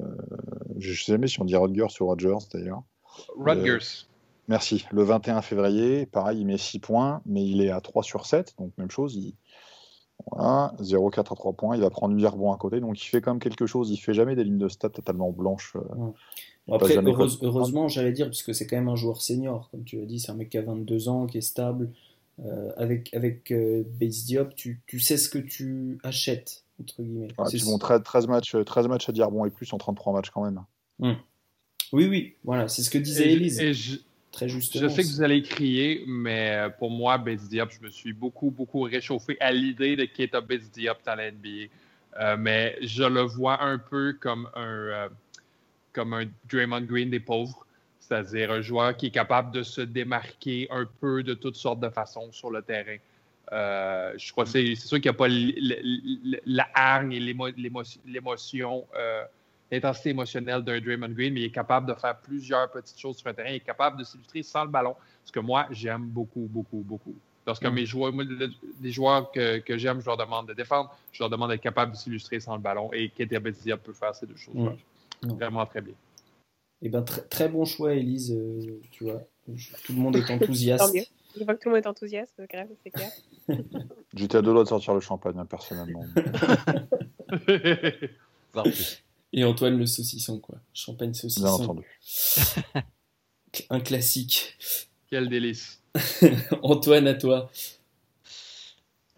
je sais jamais si on dit Rodgers ou Rodgers d'ailleurs. Rutgers. Merci. Le 21 février, pareil, il met 6 points, mais il est à 3 sur 7. Donc, même chose. Il... Voilà, 0,4 à 3 points. Il va prendre 8 rebonds à côté. Donc, il fait quand même quelque chose. Il fait jamais des lignes de stats totalement blanches. euh, Bon, après, heureuse- heureusement, j'allais dire, parce que c'est quand même un joueur senior, comme tu l'as dit, c'est un mec qui a 22 ans, qui est stable. Euh, avec avec euh, Base Diop, tu, tu sais ce que tu achètes, entre guillemets. Voilà, C'est- puis bon, 13, 13 matchs, 13 matchs à 10 rebonds et plus en 33 matchs quand même. Oui, oui, voilà, c'est ce que disait Et, Elise, et très justement. je sais que vous allez crier, mais euh, pour moi, Bates Diop, je me suis beaucoup, beaucoup réchauffé à l'idée de Keita Bates Diop dans la NBA. Euh, mais je le vois un peu comme un, euh, comme un Draymond Green des pauvres, c'est-à-dire un joueur qui est capable de se démarquer un peu de toutes sortes de façons sur le terrain. Euh, je crois que c'est sûr qu'il n'y a pas la hargne et l'émo- l'émo- l'émotion, l'intensité émotionnelle d'un Draymond Green, mais il est capable de faire plusieurs petites choses sur un terrain. Il est capable de s'illustrer sans le ballon, ce que moi, j'aime beaucoup, beaucoup, beaucoup. Lorsque Mm. mes joueurs, moi, les joueurs que, que j'aime, je leur demande de défendre, je leur demande d'être capable de s'illustrer sans le ballon. Et Ketia Diop peut faire ces deux choses-là. Mm. Vraiment très bien. Eh ben, très, très bon choix, Elise, euh, tu vois. Je- Tout le monde est [LAUGHS] enthousiaste. Je vois que tout le monde est enthousiaste, grave, c'est clair. [LAUGHS] J'étais à deux doigts de sortir le champagne, hein, personnellement. [LAUGHS] Et Antoine le saucisson, quoi. Champagne Bien saucisson. entendu. [LAUGHS] Un classique. Quel délice. [LAUGHS] Antoine, à toi.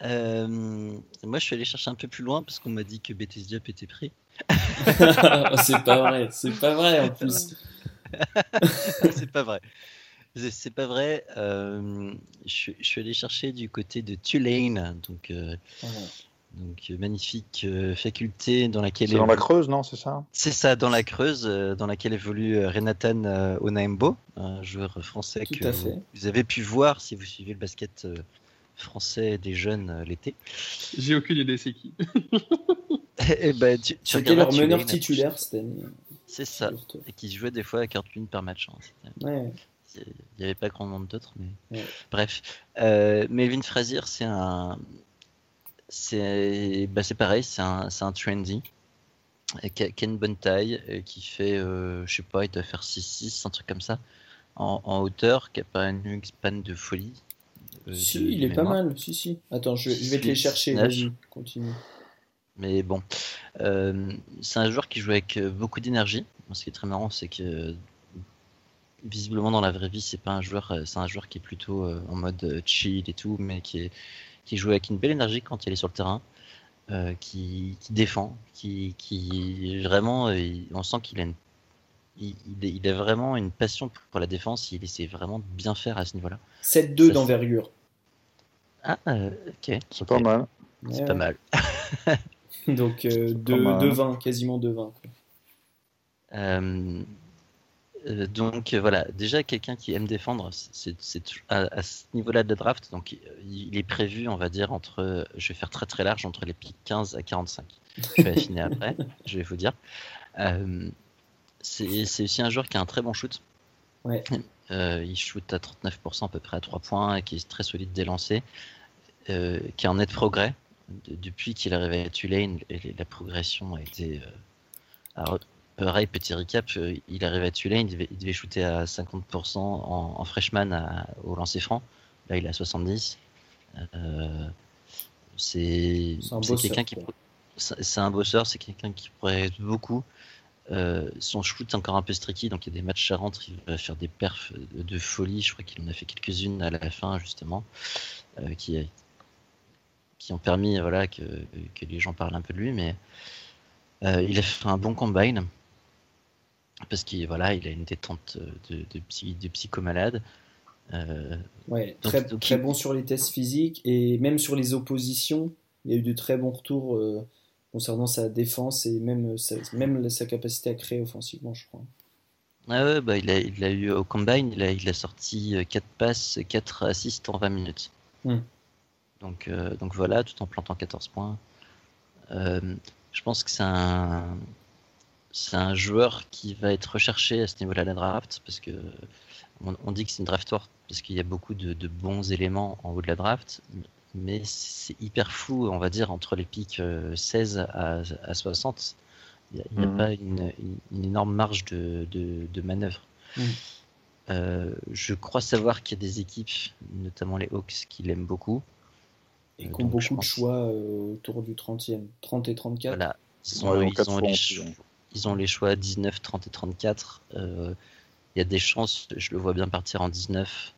Euh, moi, je suis allé chercher un peu plus loin parce qu'on m'a dit que Betis Diop était pris. [LAUGHS] c'est pas vrai, c'est pas vrai en plus. c'est pas vrai. C'est pas vrai. Euh, je, je, suis allé chercher du côté de Tulane, donc, euh, oh. Donc magnifique euh, faculté dans laquelle. C'est dans la Creuse, non C'est ça C'est ça, dans la Creuse, dans laquelle évolue Renatan Onaembo, un joueur français Tout que vous, vous, avez pu voir si vous suivez le basket français des jeunes l'été. J'ai aucune idée c'est qui. [LAUGHS] Eh ben, tu, tu C'était leur meneur titulaire cette année. C'est ça. Et qui jouait des fois à carte une par match. Hein. Ouais. Il n'y avait pas grand nombre d'autres, mais ouais. bref. Euh, Melvin Frazier, c'est un, c'est, bah, pareil, c'est un, un trendy qui a, qui a, une bonne taille, et qui fait, euh, je sais pas, il doit faire 6-6, un truc comme ça, en, en hauteur, qui a pas une wingspan de folie. Euh, si, de, il est pas mal. Si, si. Attends, je, je vais te les chercher. Vas-y, continue. Mais bon, euh, c'est un joueur qui joue avec beaucoup d'énergie. Ce qui est très marrant, c'est que visiblement dans la vraie vie, c'est pas un joueur, c'est un joueur qui est plutôt en mode chill et tout, mais qui est qui joue avec une belle énergie quand il est sur le terrain, euh, qui, qui, défend, qui, qui vraiment, il, on sent qu'il a une il, il, a vraiment une passion pour la défense, il essaie vraiment de bien faire à ce niveau-là. 7-2 d'envergure. Ah, euh, ok. C'est pas mal. C'est ouais. [LAUGHS] pas mal. Donc euh, 2-20, quasiment 2-20. Euh, euh, donc voilà, déjà quelqu'un qui aime défendre, c'est à, à, ce niveau-là de la draft, donc il est prévu, on va dire, entre, je vais faire très très large, entre les pics 15 à 45. Je vais affiner après, [LAUGHS] je vais vous dire. Euh, c'est aussi un joueur qui a un très bon shoot. Ouais. Euh, il shoot à 39% à peu près à 3 points, et qui est très solide dès lancers, euh, qui est en net progrès. De, depuis qu'il est arrivé à Tulane, la progression a été à Pareil, petit recap, il arrive à Tulane, il devait, il devait shooter à 50% en, en, freshman à, au lancer franc. Là, il est à 70. Euh, c'est quelqu'un qui. C'est un bosseur, c'est quelqu'un qui pourrait beaucoup. Euh, son shoot est encore un peu streaky, donc il y a des matchs à rentrer, il va faire des perfs de, de folie. Je crois qu'il en a fait quelques-unes à la fin, justement, euh, qui, qui ont permis voilà, que, que les gens parlent un peu de lui. Mais euh, il a fait un bon combine parce qu'il voilà, il a une détente de, de, psy, de psychomalade. Euh, ouais, donc, très, donc, très il... bon sur les tests physiques et même sur les oppositions. Il y a eu de très bons retours euh, concernant sa défense et même sa, même sa capacité à créer offensivement, je crois. Ah ouais, bah il, a, il a eu au combine, il a, il a sorti 4 passes, 4 assists en 20 minutes. Mm. Donc, euh, donc voilà, tout en plantant 14 points. Euh, je pense que c'est un, c'est un joueur qui va être recherché à ce niveau-là de la draft parce que on, on dit que c'est une draft tour parce qu'il y a beaucoup de, de, bons éléments en haut de la draft, mais c'est hyper flou, on va dire, entre les pics 16 à, à 60. Il n'y a, mmh. a, pas une, une, une, énorme marge de, de, de manœuvre. Mmh. Euh, je crois savoir qu'il y a des équipes, notamment les Hawks, qui l'aiment beaucoup. Et qui ont beaucoup pense... de choix euh, autour du 30e, 30 et 34. Voilà. Ils ont, ouais, ils ont les choix ils ont les choix 19, 30 et 34. Il euh, y a des chances, je le vois bien partir en 19.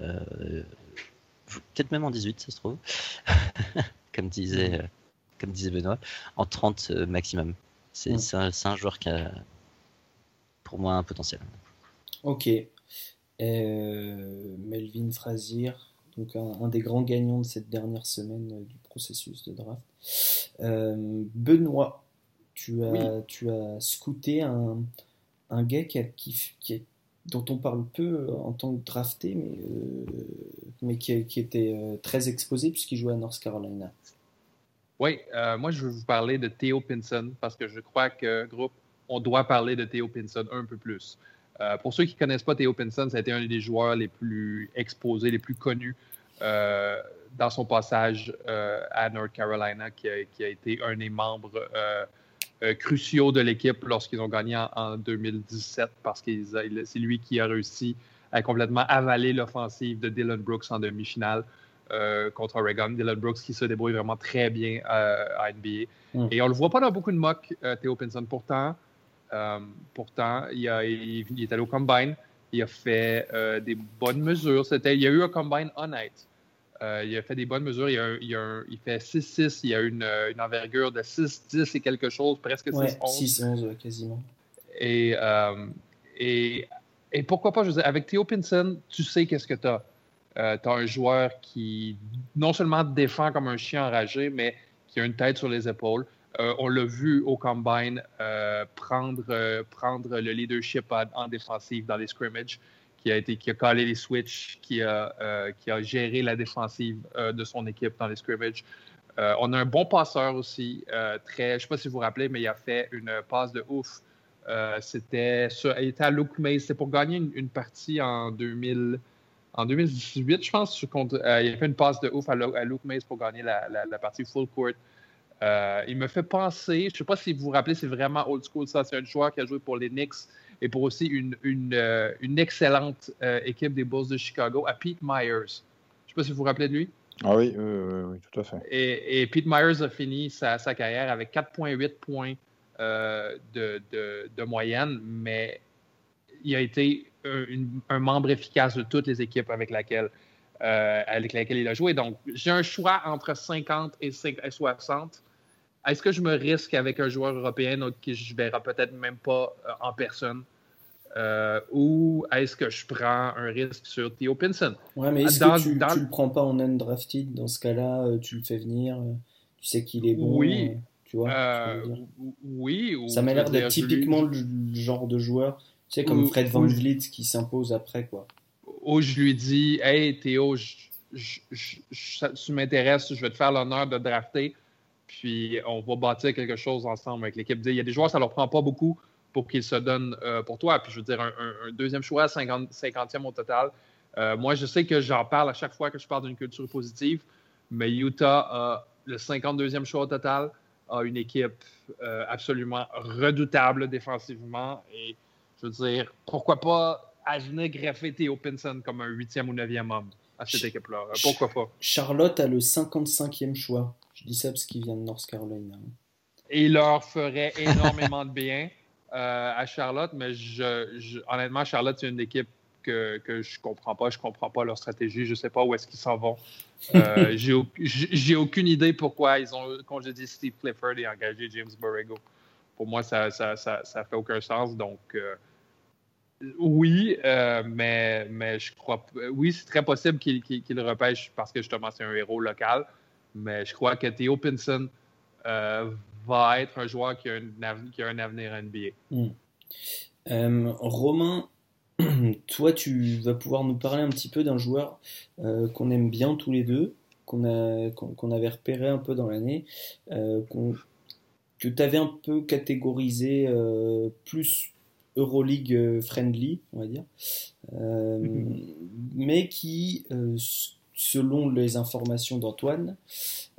Euh, Peut-être même en 18, ça se trouve. [LAUGHS] comme, disait, euh, comme disait Benoît. En 30 euh, maximum. C'est mmh. un, un, joueur qui a, pour moi, un potentiel. Ok. Melvin Frazier, donc un, un, des grands gagnants de cette dernière semaine du processus de draft. Benoît, tu as, oui. tu as scouté un, un gars qui, a, qui, dont on parle peu en tant que drafté, mais, euh, mais qui, qui, était euh, très exposé puisqu'il jouait à North Carolina. Oui, euh, moi je veux vous parler de Theo Pinson parce que je crois que, groupe, on doit parler de Theo Pinson un peu plus. Euh, pour ceux qui ne connaissent pas Theo Pinson, ça a été un des joueurs les plus exposés, les plus connus euh, dans son passage à North Carolina, qui a, qui a, été un des membres euh, cruciaux de l'équipe lorsqu'ils ont gagné en, en 2017 parce que c'est lui qui a réussi à complètement avaler l'offensive de Dylan Brooks en demi-finale euh, contre Oregon. Dylan Brooks qui se débrouille vraiment très bien euh, à NBA. Mm. Et on le voit pas dans beaucoup de mocks, Theo Pinson. Pourtant, pourtant il, a, il, il, est allé au combine. Il a fait des bonnes mesures. C'était, il y a eu un combine honnête. Il a fait des bonnes mesures. Il, il, fait 6-6. Il a une, une envergure de 6-10 et quelque chose, presque 6-11. 6-11, quasiment. Et, et, et, pourquoi pas, je veux dire, avec Theo Pinson, tu sais qu'est-ce que tu as. tu as un joueur qui non seulement défend comme un chien enragé, mais qui a une tête sur les épaules. Euh, on l'a vu au combine euh, prendre, euh, prendre le leadership en, défensive dans les scrimmages, qui a, été, qui a collé les switches, qui a, qui a géré la défensive de son équipe dans les scrimmages. on a un bon passeur aussi, très, je ne sais pas si vous vous rappelez, mais il a fait une passe de ouf. c'était il était à Luke Mays. C'était pour gagner une, partie en 2000 en 2018, je pense. il a fait une passe de ouf à, Luke Mays pour gagner la, la partie full court. Euh, il me fait penser, je ne sais pas si vous vous rappelez, c'est vraiment old school ça. C'est un joueur qui a joué pour les Knicks et pour aussi une, une, euh, excellente euh, équipe des Bulls de Chicago, à Pete Myers. Je ne sais pas si vous vous rappelez de lui. Ah oui, oui, tout à fait. Et, Pete Myers a fini sa, carrière avec 4,8 points de, de, moyenne, mais il a été un, membre efficace de toutes les équipes avec laquelle, avec laquelle il a joué. Donc, j'ai un choix entre 50 et 60 est-ce que je me risque avec un joueur européen qui je ne verrai peut-être même pas euh, en personne? Euh, ou est-ce que je prends un risque sur Theo Pinson? Ouais, mais est-ce que tu ne le prends pas en undrafted? Dans ce cas-là, euh, tu le fais venir, tu sais qu'il est bon. Oui. tu vois, oui. Ça m'a l'air d'être typiquement le genre de joueur, tu sais, comme Fred Van Vliet qui s'impose après, quoi. Ou je lui dis, hey Théo, tu m'intéresses, je vais te faire l'honneur de drafter puis on va bâtir quelque chose ensemble avec l'équipe. Il y a des joueurs, ça ne leur prend pas beaucoup pour qu'ils se donnent euh, pour toi. Puis je veux dire, un, deuxième choix, 50, e au total. Euh, moi, je sais que j'en parle à chaque fois que je parle d'une culture positive, mais Utah a le 52e choix au total, a une équipe euh, absolument redoutable défensivement. Et je veux dire, pourquoi pas à venir greffer Theo Pinson comme un huitième ou neuvième homme à cette équipe-là? Pourquoi pas? Charlotte a le 55e choix. Parce qu'il vient de North Carolina. Et il leur ferait énormément de bien euh, à Charlotte, mais je, honnêtement, Charlotte, c'est une équipe que, que je comprends pas. Je comprends pas leur stratégie. Je sais pas où est-ce qu'ils s'en vont. Euh, [LAUGHS] j'ai aucune idée pourquoi ils ont congédié Steve Clifford et engagé James Borrego. Pour moi, ça ça, ça, ça fait aucun sens. Donc, euh, oui, mais, mais je crois. Oui, c'est très possible qu'il le repêche parce que justement, c'est un héros local mais je crois que Theo Pinson euh, va être un joueur qui a, un avenir NBA. Hmm. Euh, Romain, [CLEARS THROAT] toi, tu vas pouvoir nous parler un petit peu d'un joueur euh, qu'on aime bien tous les deux, qu'on avait repéré un peu dans l'année, que tu avais un peu catégorisé plus Euroleague friendly, on va dire, mm-hmm. mais qui selon les informations d'Antoine,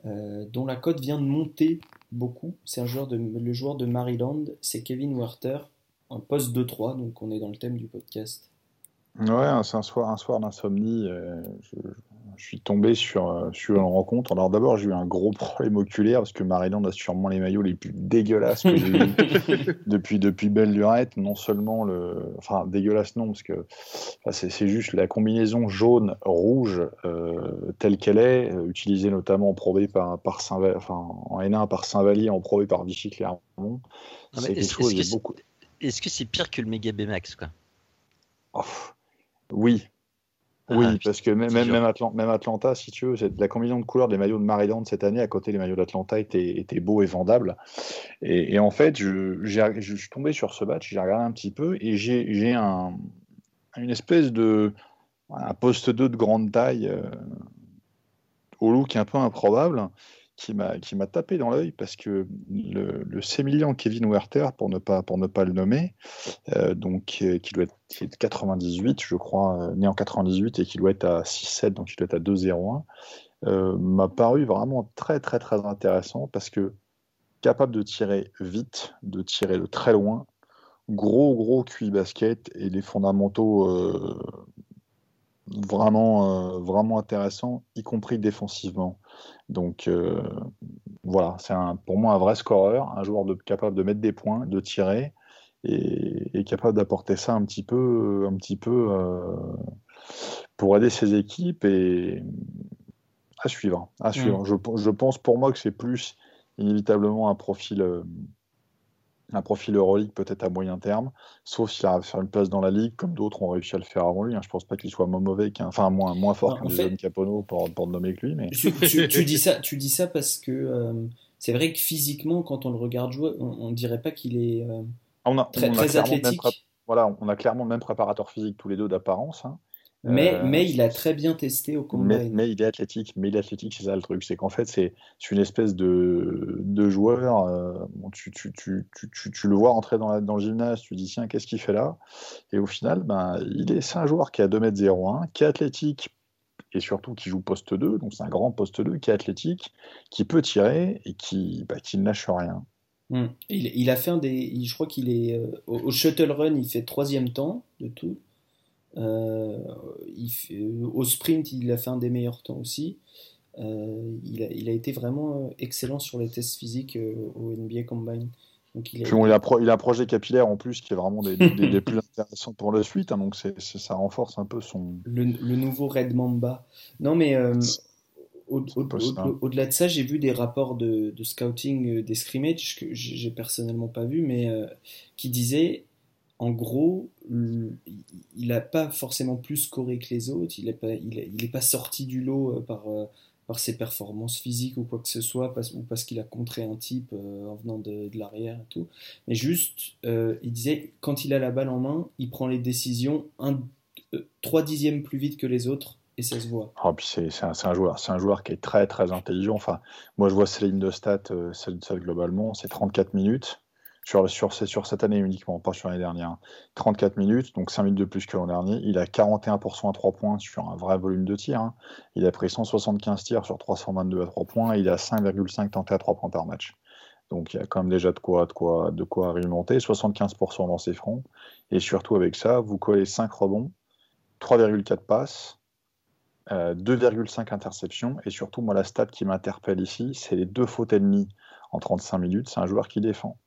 euh, dont la cote vient de monter beaucoup. C'est joueur de, le joueur de Maryland, c'est Kevin Werther, un poste 2-3, donc on est dans le thème du podcast. Ouais, c'est un soir, d'insomnie. Euh, suis tombé sur, euh, sur une rencontre. Alors d'abord, j'ai eu un gros problème oculaire parce que Maryland a sûrement les maillots les plus dégueulasses que j'ai eu [LAUGHS] depuis, depuis belle lurette. Non seulement le. Enfin, dégueulasse non, parce que c'est juste la combinaison jaune-rouge euh, telle qu'elle est, euh, utilisée notamment en probé par, par Saint enfin, en N1 par Saint-Vallier, en probé par Vichy Clermont. C'est quelque chose. Est-ce beaucoup... est que c'est pire que le Mega BMAX quoi? Oh, Oui, oui, ah, parce que même, même, même, Atlanta, si tu veux, la combinaison de couleurs des maillots de Maryland cette année à côté des maillots d'Atlanta était, était beau et vendable. Et, en fait, je, je, suis tombé sur ce match, j'ai regardé un petit peu et j'ai un, une espèce de un poste 2 de grande taille euh, au look un peu improbable qui m'a tapé dans l'œil parce que le, le sémillant Kevin Werther, pour ne pas, pour ne pas le nommer, euh, donc, euh, qui doit être qui est de 98, je crois, euh, né en 98 et qui doit être à 6-7, donc il doit être à 2-0-1, m'a paru vraiment très très très intéressant parce que capable de tirer vite, de tirer de très loin, gros gros QI basket et les fondamentaux vraiment, vraiment intéressants, y compris défensivement. Donc euh, voilà, c'est pour moi un vrai scoreur, un joueur de, capable de mettre des points, de tirer est, capable d'apporter ça un petit peu, un petit peu pour aider ses équipes et à suivre. À suivre. Mm. Je, pense pour moi que c'est plus inévitablement un profil un profil Euroleague peut-être à moyen terme, sauf s'il arrive à faire une place dans la ligue, comme d'autres ont réussi à le faire avant lui. Hein. Je pense pas qu'il soit moins mauvais, enfin moins, moins fort qu'un fait... Capono pour, pour nommer que lui. Mais... Tu, dis [LAUGHS] ça, tu dis ça parce que euh, c'est vrai que physiquement, quand on le regarde jouer, on, ne dirait pas qu'il est euh, on a, très, très athlétique. Voilà, on a clairement le même préparateur physique tous les deux d'apparence. Hein. Mais, euh, mais il a très bien testé au combat. Mais, il est athlétique, mais il est athlétique, c'est ça le truc. C'est qu'en fait, c'est une espèce de, de joueur. Euh, tu, tu, tu, tu, le vois rentrer dans, la, dans le gymnase, tu dis tiens, qu'est-ce qu'il fait là? Et au final, ben, il est, c'est un joueur qui a 2m01, qui est athlétique et surtout qui joue poste 2, donc c'est un grand poste 2, qui est athlétique, qui peut tirer et qui, bah, qui ne lâche rien. Il, il, a fait un des. Je crois qu'il est. Euh, au, au, shuttle run, il fait troisième temps de tout. Euh, au sprint, il a fait un des meilleurs temps aussi. Euh, il, a, il, a, été vraiment excellent sur les tests physiques euh, au NBA Combine. Donc il, a... il, a un projet capillaire en plus qui est vraiment des, des, [LAUGHS] plus intéressants pour la suite, hein, donc ça renforce un peu son. Le, le nouveau Red Mamba. Non, mais au, delà de ça, j'ai vu des rapports de, de scouting des scrimmages que j'ai personnellement pas vu, mais qui disaient en gros, il n'a pas forcément plus scoré que les autres, il n'est pas, sorti du lot euh, par, euh, par ses performances physiques ou quoi que ce soit, ou parce qu'il a contré un type euh, en venant de, l'arrière et tout. Mais juste, il disait, quand il a la balle en main, il prend les décisions un, 3 dixièmes plus vite que les autres. Et ça se voit. Oh, c'est, un, un, joueur, c'est un joueur qui est très très intelligent. Enfin, moi je vois ses lignes de stats, celle, celle globalement, c'est 34 minutes sur, sur, cette année uniquement, pas sur l'année dernière. 34 minutes, donc 5 minutes de plus que l'an dernier. Il a 41% à 3 points sur un vrai volume de tir. Hein. Il a pris 175 tirs sur 322 à 3 points. Il a 5,5 tentés à 3 points par match. Donc il y a quand même déjà de quoi, de quoi, de quoi argumenter. 75% dans ses fronts. Et surtout avec ça, vous collez 5 rebonds, 3,4 passes, 2,5 euh, interceptions. Et surtout, moi, la stat qui m'interpelle ici, c'est les deux fautes ennemies en 35 minutes. C'est un joueur qui défend.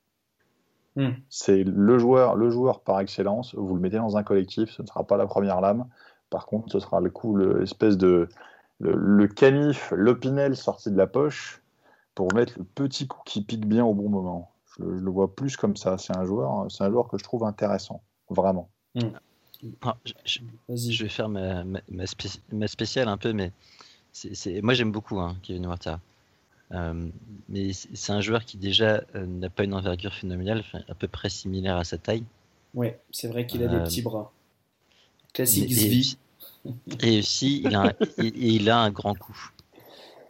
Hmm. C'est le joueur, le joueur par excellence. Vous le mettez dans un collectif, ce ne sera pas la première lame. Par contre, ce sera le coup, l'espèce de le, canif, l'opinel sorti de la poche pour mettre le petit coup qui pique bien au bon moment. Je, le vois plus comme ça. C'est un joueur, c'est un joueur que je trouve intéressant, vraiment. Hmm. Ah, je, vais faire ma, ma, spéciale un peu, mais c'est, moi j'aime beaucoup hein, Kevin Huerta. Euh, mais c'est un joueur qui déjà euh, n'a pas une envergure phénoménale, à peu près similaire à sa taille. Ouais, c'est vrai qu'il a des euh, petits bras. Classique Zvi. Et aussi, il a, un, il, a un grand coup.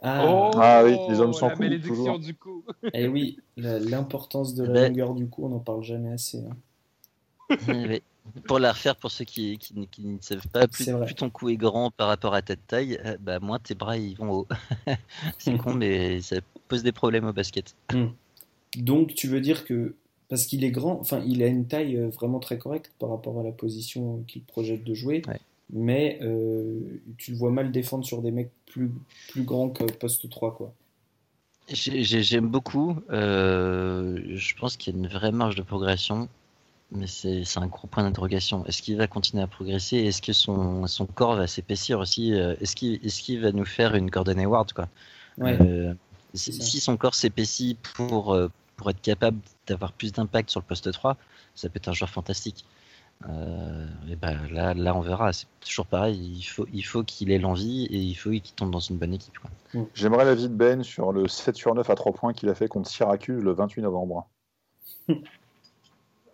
Ah, oh, ah oui, les hommes sont la malédiction du coup. Et [LAUGHS] eh oui, l'importance de la ben longueur du coup, on n'en parle jamais assez. Hein. Pour la refaire, pour ceux qui, qui, ne savent pas, plus, plus, ton cou est grand par rapport à ta taille, euh, bah, moins tes bras ils vont haut. [LAUGHS] c'est con, mais ça pose des problèmes au basket. Hmm. Donc tu veux dire que parce qu'il est grand, enfin il a une taille euh, vraiment très correcte par rapport à la position qu'il projette de jouer, mais euh, tu le vois mal défendre sur des mecs plus, plus grands que poste 3 quoi. J'aime beaucoup. je pense qu'il y a une vraie marge de progression mais c'est un gros point d'interrogation. Est-ce qu'il va continuer à progresser? Est-ce que son, son, corps va s'épaissir aussi? Euh, Est-ce qu'il est qu'il va nous faire une Gordon Hayward quoi? Euh, si, son corps s'épaissit pour, euh, pour être capable d'avoir plus d'impact sur le poste 3, ça peut être un joueur fantastique. et ben là, là, on verra. C'est toujours pareil. Il faut, il faut qu'il ait l'envie et il faut qu'il tombe dans une bonne équipe. J'aimerais l'avis de Ben sur le 7 sur 9 à 3 points qu'il a fait contre Syracuse le 28 novembre. [LAUGHS]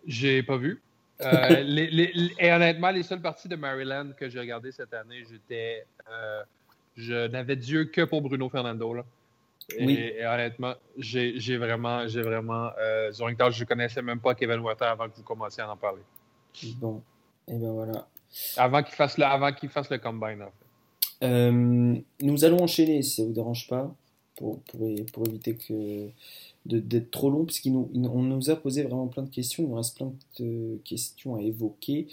J'ai pas vu. Euh, et honnêtement, les seules parties de Maryland que j'ai regardées cette année, j'étais. Euh, je n'avais Dieu que pour Bruno Fernando. Là. Et, honnêtement, j'ai vraiment. J'ai vraiment euh, je connaissais même pas Kevin Water avant que vous commenciez à en parler. Bon. Et ben voilà. Avant qu'il fasse, le, avant qu'il fasse le combine, en fait. Nous allons enchaîner, si ça vous dérange pas, pour, pour, pour éviter que d'être trop long, parce qu'on nous, nous a posé vraiment plein de questions, il nous reste plein de questions à évoquer.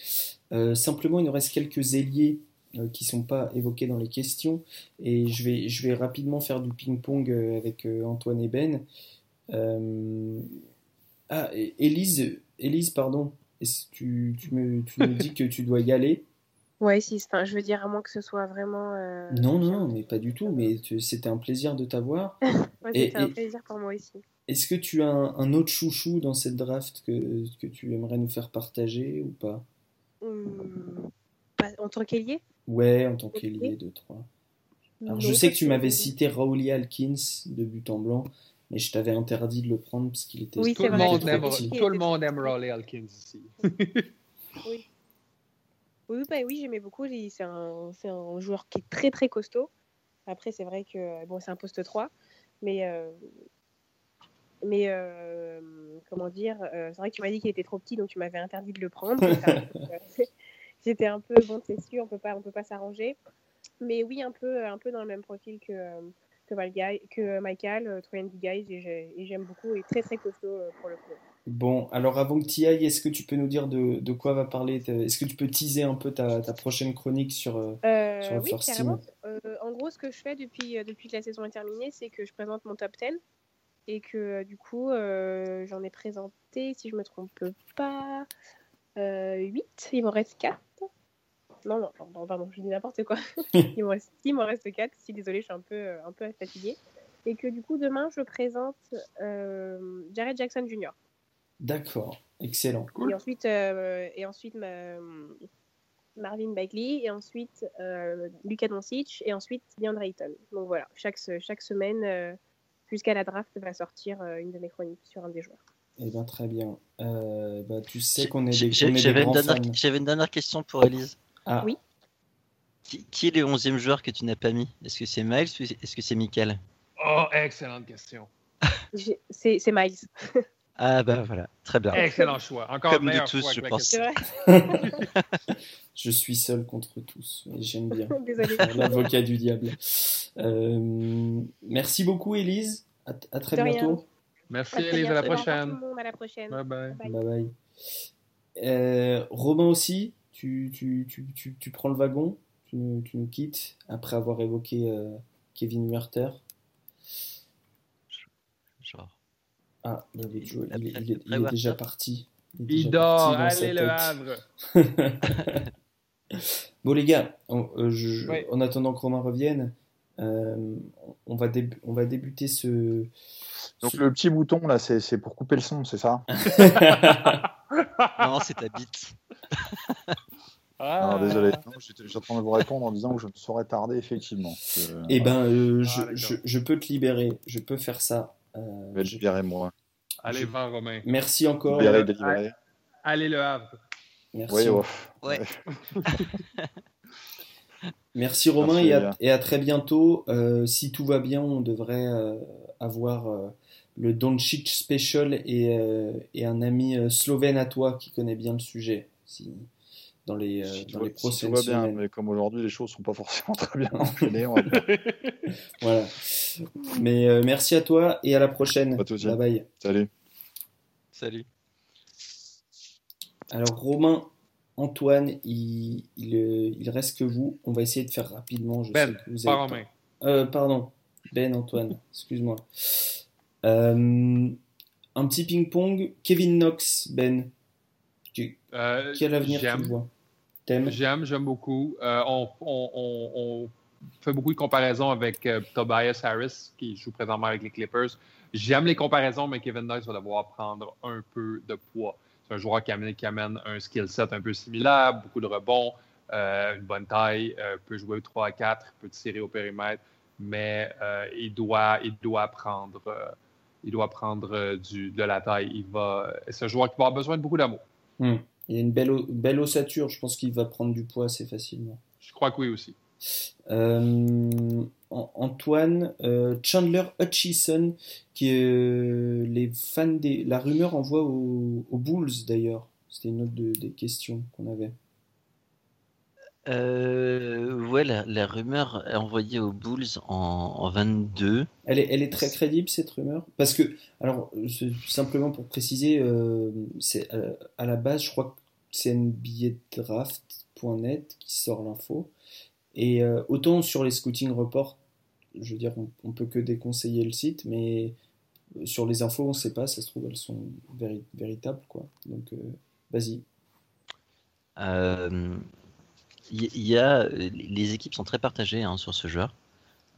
Euh, simplement, il nous reste quelques ailiers euh, qui ne sont pas évoqués dans les questions, et je vais, je vais rapidement faire du ping-pong euh, avec Antoine et Ben. ah, Élise, Élise, pardon, tu, tu, me, tu me [LAUGHS] dis que tu dois y aller? Ouais, si, enfin, je veux dire, à moins que ce soit vraiment. euh, Non, non, mais pas du tout. Mais c'était un plaisir de t'avoir. [LAUGHS] Ouais, Et- c'était un et- plaisir pour moi aussi. Est-ce que tu as un, un autre chouchou dans cette draft que, que tu aimerais nous faire partager ou pas? Hum, pas- En tant qu'ailier? Ouais, en tant qu'ailier de 3. Alors Non, je sais que tu m'avais cité Raouli Alkins de but en blanc, mais je t'avais interdit de le prendre parce qu'il était Oui, Tout le, monde aime, tout le monde aime Raleigh Alkins ici. Oui. [LAUGHS] Oui, bah oui, j'aimais beaucoup. C'est un, joueur qui est très très costaud. Après, c'est vrai que bon, c'est un poste 3, mais euh, mais euh, comment dire, euh, c'est vrai que tu m'as dit qu'il était trop petit, donc tu m'avais interdit de le prendre. [LAUGHS] [LAUGHS] J'étais un peu- bon, c'est sûr, on peut pas, on peut pas s'arranger. Mais oui, un peu, un peu dans le même profil que que, Malga- que Michael, Troyan Guys, et j'ai- et j'aime beaucoup et très très costaud pour le coup. Bon, alors avant que tu ailles, est-ce que tu peux nous dire de, de quoi va parler Est-ce que tu peux teaser un peu ta, ta prochaine chronique sur, euh, Euh, sur le oui, carrément. Euh, en gros, ce que je fais depuis, euh, depuis que la saison est terminée, c'est que je présente mon top 10 et que euh, du coup, euh, j'en ai présenté, si je me trompe pas, euh, 8. Il m'en reste 4. Non, non, non, pardon, je dis n'importe quoi. [LAUGHS] il m'en reste, reste 4. Si désolée, je suis un peu, un peu fatiguée. Et que du coup, demain, je présente Jared Jackson Jr. D'accord, excellent. Cool. Et ensuite, euh, et ensuite ma- Marvin Bagley, et ensuite euh, Luka Doncic, et ensuite DeAndre Ayton. Donc voilà, chaque, chaque semaine, euh, jusqu'à la draft, va sortir euh, une de mes chroniques sur un des joueurs. Eh bien, très bien. Euh, bah, tu sais qu'on est des, J'avais une, dernière- une question pour Elise. Ah, Oui. Qui, qui est le 11e joueur que tu n'as pas mis? Est-ce que c'est Miles ou est-ce que c'est Michael Oh, excellente question. C'est Miles. [LAUGHS] Ah bah voilà, très bien. Excellent choix. Encore Comme meilleur tous, choix je pense. [LAUGHS] Je suis seul contre tous, et j'aime bien. [LAUGHS] L'avocat du diable. Euh, merci beaucoup, Élise. À, à très De rien. bientôt. Merci, À très Elise. À la prochaine. à la prochaine. Bye bye. Bye. Bye bye. Euh, Romain aussi, tu, tu, tu, tu, tu prends le wagon, tu, nous- tu nous quittes après avoir évoqué euh, Kevin Werther. Ah, bah, il, est- il déjà parti. Il déjà dort. parti dans sa Allez, le. Havre. [LAUGHS] Bon les gars, on, euh, je- Ouais. en attendant que Romain revienne, euh, on, va dé- on va débuter ce... Donc ce- le petit bouton là, c'est c'est pour couper le son, c'est ça? Non, c'est ta bite. [LAUGHS] Ah. Alors désolé, Non, j'étais en train de vous répondre en disant que je ne saurais tarder effectivement. Eh ben, euh, Ah, je, je peux te libérer, je peux faire ça. Euh, je libérer moi. Allez, va, Romain. Merci encore. Allez, le Havre. Merci, Oui. Ouais. [LAUGHS] Merci Romain Merci, et, à, et très bientôt. Euh, si tout va bien, on devrait euh, avoir euh, le Doncic Special et, euh, et un ami euh, slovène à toi qui connaît bien le sujet. Si, dans les, euh, Si tout dans les si prochaines va bien, mais comme aujourd'hui les choses sont pas [LAUGHS] forcément très bien enchaînées, on va dire. [LAUGHS] Voilà. Mais euh, merci à toi et à la prochaine. Souci. Bye bye. Salut. Salut. Alors Romain, Antoine, il, il, euh, il reste que vous. On va essayer de faire rapidement. Je Ben, sais que vous Pas avez Romain. Euh, pardon, Ben Antoine, [LAUGHS] excuse-moi. Euh, un petit ping-pong. Kevin Knox, Ben. Qui- Euh, Quel avenir tu vois? T'aimes J'aime, j'aime beaucoup. Euh, on, on- on- on fait beaucoup de comparaisons avec euh, Tobias Harris, qui joue présentement avec les Clippers. J'aime les comparaisons, mais Kevin Knox va devoir prendre un peu de poids. C'est un joueur qui amène, qui amène un skill set un peu similaire, beaucoup de rebonds, euh, une bonne taille, peut jouer 3 à 4, peut tirer au périmètre, mais il, doit, il doit prendre, il doit prendre du, de la taille. Il va, c'est un joueur qui va avoir besoin de beaucoup d'amour. Hmm. Il a une belle, belle ossature. Je pense qu'il va prendre du poids assez facilement. Je crois que oui aussi. Euh, An- Antoine, euh, Chandler Hutchison, qui euh, les fans des, la rumeur envoie aux, aux Bulls d'ailleurs. C'était une autre de- des questions qu'on avait. Euh, ouais, la, la rumeur est envoyée aux Bulls en, en 22. Elle est, elle est très crédible cette rumeur? Parce que alors simplement pour préciser, euh, c'est euh, à la base je crois que c'est NBA Draft.net qui sort l'info et euh, autant sur les scouting reports, je veux dire on, on peut que déconseiller le site, mais sur les infos, on ne sait pas, ça se trouve, elles sont véri- véritables. Quoi. Donc, vas-y. Euh, Il y, a, les équipes sont très partagées hein, sur ce joueur.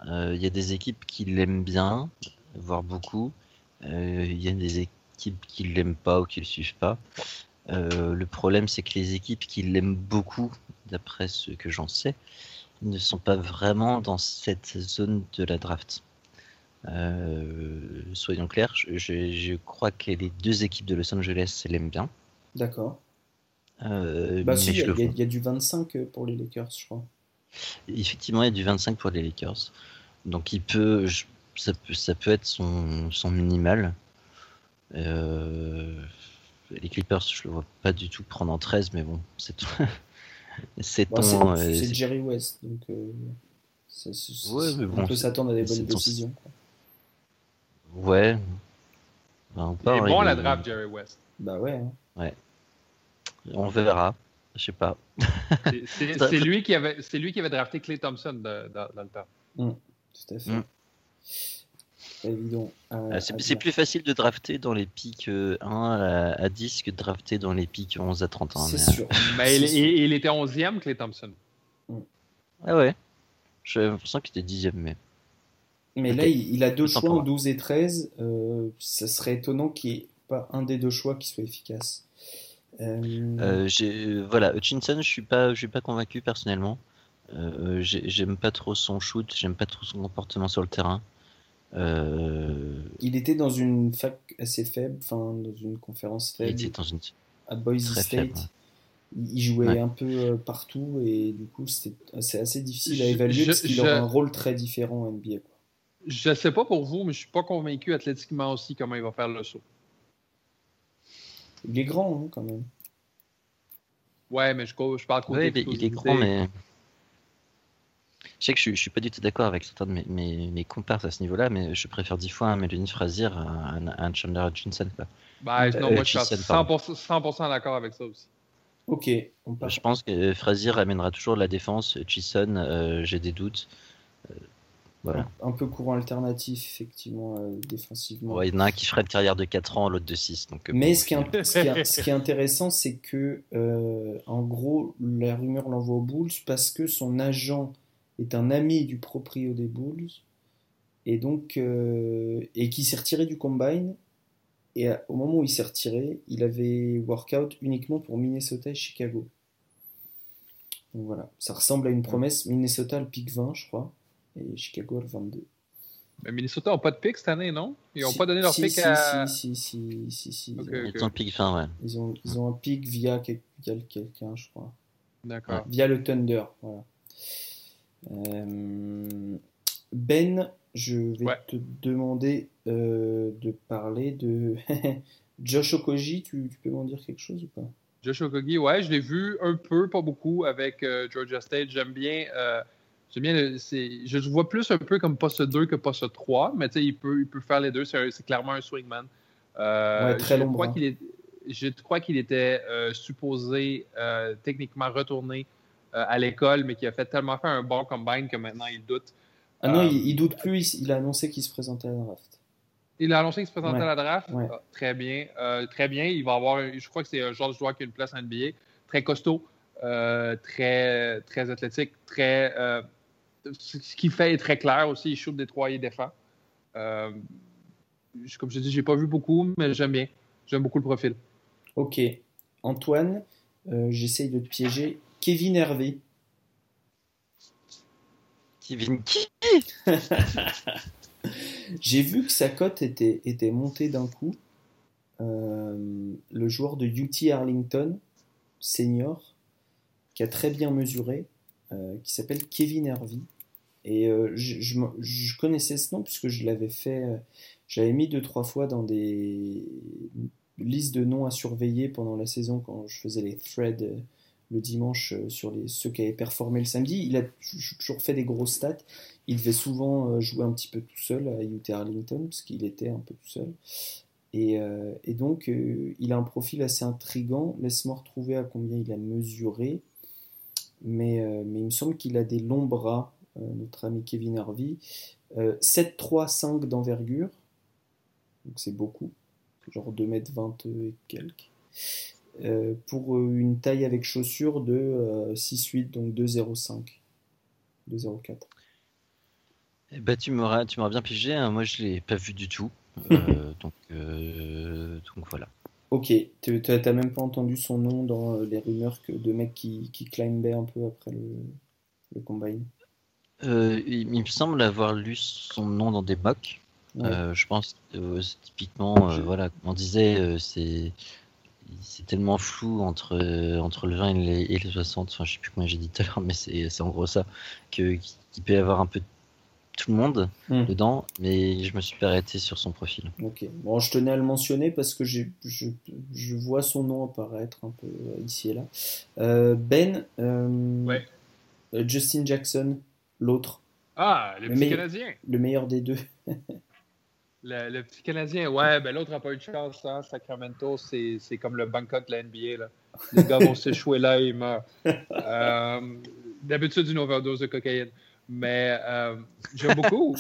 Euh, Il y a des équipes qui l'aiment bien, voire beaucoup. Euh, Il y a des équipes qui l'aiment pas ou qui le suivent pas. Euh, le problème, c'est que les équipes qui l'aiment beaucoup, d'après ce que j'en sais, ne sont pas vraiment dans cette zone de la draft. Euh, soyons clairs, je crois que les deux équipes de Los Angeles l'aiment bien. D'accord. Euh, Bah, si, il y, a- y du 25 pour les Lakers, je crois. Effectivement, il y a du 25 pour les Lakers. Donc il peut, je- ça peut, ça peut être son, son minimal. Euh, les Clippers, je le vois pas du tout prendre en 13, mais bon, c'est ton, [LAUGHS] c'est Bah, ton, euh, c'est Jerry West, donc euh, Ouais, mais on peut s'attendre à des bonnes ton- décisions. quoi. ouais. Ben, Il est bon la draft, Jerry West. Bah ouais. hein. On verra. Je sais pas. C'est- [LAUGHS] lui, qui avait- c'est lui qui avait drafté Clay Thompson de- dans, dans le temps. Tout à fait. Mm. À- Euh, à C'est plus facile de drafter dans les pics euh, 1 à, à 10 que de drafter dans les pics 11 à 30 ans. C'est mais, euh, sûr. [LAUGHS] Mais il, sûr. il- il était 11e, Clay Thompson. Ah ouais. J'ai l'impression qu'il était 10 mais. Mais Ok. là, il, il a deux choix en moi. 12 et 13. Euh, ça serait étonnant qu'il n'y ait pas un des deux choix qui soit efficace. Euh, Euh, j'ai- voilà, Hutchinson, je suis pas, je suis pas convaincu personnellement. Euh, j'ai- j'aime pas trop son shoot, j'aime pas trop son comportement sur le terrain. Euh, il était dans une fac assez faible, enfin dans une conférence il faible était dans une à Boise très State. faible. ouais. Il il jouait Ouais. un peu euh, partout et du coup c'était c'est assez difficile à évaluer je- parce qu'il je- aura un rôle très différent en NBA. quoi. Je sais pas pour vous, mais je suis pas convaincu athlétiquement aussi comment il va faire le saut. Il est grand hein, quand même. Ouais, mais je, je parle côté Ouais, il est, il est explosivité. grand, mais. Je sais que je, suis- je suis pas du tout d'accord avec certains de mes, mes, mes compars à ce niveau-là, mais je préfère 10 fois un Melanie Frazier à un, à un Chandler Hutchinson. Quoi. Ben, non, Euh, moi, je suis à Hutchinson, pardon. 100%, 100% d'accord avec ça aussi. Ok, on. Je pense que Frazier amènera toujours de la défense. Hutchison, euh, j'ai des doutes. Euh, voilà. Un peu courant alternatif effectivement euh, défensivement. Ouais, il y en a un qui ferait une carrière de 4 ans, l'autre de 6. Donc, euh, Mais bon, ce qui, est, int- ce, qui est, ce qui est intéressant, c'est que, euh, en gros, la rumeur l'envoie aux Bulls parce que son agent est un ami du proprio des Bulls et donc euh, et qui s'est retiré du combine. Et à- au moment où il s'est retiré, il avait workout uniquement pour Minnesota et Chicago. Donc voilà, ça ressemble à une promesse. Minnesota le pic 20, je crois, et Chicago le 22. Mais Minnesota n'a pas de pick cette année, non? Ils n'ont Si- pas donné leur si, pick si, à. Si, si, si, si, si, ils ont- Ils ont le pic fin, ouais. ils ont, ils ont un pic via, quel- via quelqu'un, je crois. D'accord. Via le Thunder. Voilà. Euh, ben, je vais Ouais. te demander euh, de parler de [LAUGHS] Josh Okoji. Tu, tu peux m'en dire quelque chose ou pas? Josh Okogie, ouais, je l'ai vu un peu, pas beaucoup, avec euh, Georgia State. J'aime bien. J'aime bien le- je le vois plus un peu comme poste 2 que poste 3, mais tu sais, il peut, il peut faire les deux. C'est clairement un swingman. Euh, Ouais, très je long crois qu'il est- Je crois qu'il était euh, supposé euh, techniquement retourner euh, à l'école, mais qu'il a fait tellement fait un bon combine que maintenant il doute. Ah non, il, il doute plus. Il, il a annoncé qu'il se présentait à la draft. Il a annoncé qu'il se présentait Ouais. à la draft? Ouais. Ah, très bien. Très bien. Il va avoir, je crois que c'est un genre de joueur qui a une place en NBA. Très costaud, très, très athlétique, très. Ce qu'il fait est très clair aussi. Il shoot des trois, il défend. Euh, je- comme je dis, j'ai pas vu beaucoup, mais j'aime bien. J'aime beaucoup le profil. Ok. Antoine, euh, j'essaye de te piéger. Kevin Hervé. Kevin qui? [LAUGHS] J'ai vu que sa cote était, était montée d'un coup. Euh, le joueur de UT Arlington, senior, qui a très bien mesuré, euh, qui s'appelle Kevin Hervey. Et euh, je, connaissais ce nom puisque je l'avais fait, euh, j'avais mis deux trois fois dans des listes de noms à surveiller pendant la saison quand je faisais les threads euh, le dimanche sur ceux qui avaient performé le samedi. Il a toujours fait des grosses stats. Il devait souvent jouer un petit peu tout seul à UT Arlington, parce qu'il était un peu tout seul. Et, donc, il a un profil assez intrigant. Laisse-moi retrouver à combien il a mesuré. Mais, il me semble qu'il a des longs bras, notre ami Kevin Harvey. Euh, 7-3-5 d'envergure. donc c'est beaucoup, genre 2m20 et quelques. Euh, pour une taille avec chaussures de 6-8, donc 2,05. 2,04. Eh ben, tu m'auras tu m'auras bien pigé, hein. moi je l'ai pas vu du tout. [LAUGHS] Euh, donc, euh, donc voilà. Ok, tu n'as même pas entendu son nom dans euh, les rumeurs que, de mecs qui, qui climbaient un peu après le, le combine il, il, me semble avoir lu son nom dans des mocks. je pense que typiquement, voilà, comme on disait, c'est c'est tellement flou entre, entre le 20 et les, et 60, enfin je sais plus combien j'ai dit tout à l'heure, [LAUGHS] mais c'est en gros ça, qu'il peut y avoir un peu tout le monde hmm. dedans, mais je me suis pas arrêté sur son profil. Ok, bon, je tenais à le mentionner parce que je, je, vois son nom apparaître un peu ici et là. Euh, ben, euh, euh, Justin Jackson, l'autre. Ah, le, petit Canadien. Le meilleur des deux. le, petit Canadien, ouais, ben l'autre n'a pas eu de chance. Hein. Sacramento, c'est comme le Bangkok de la NBA. Là. Les gars vont s'échouer là, ils meurent. [LAUGHS] D'habitude, une overdose de cocaïne. Mais euh, j'aime beaucoup,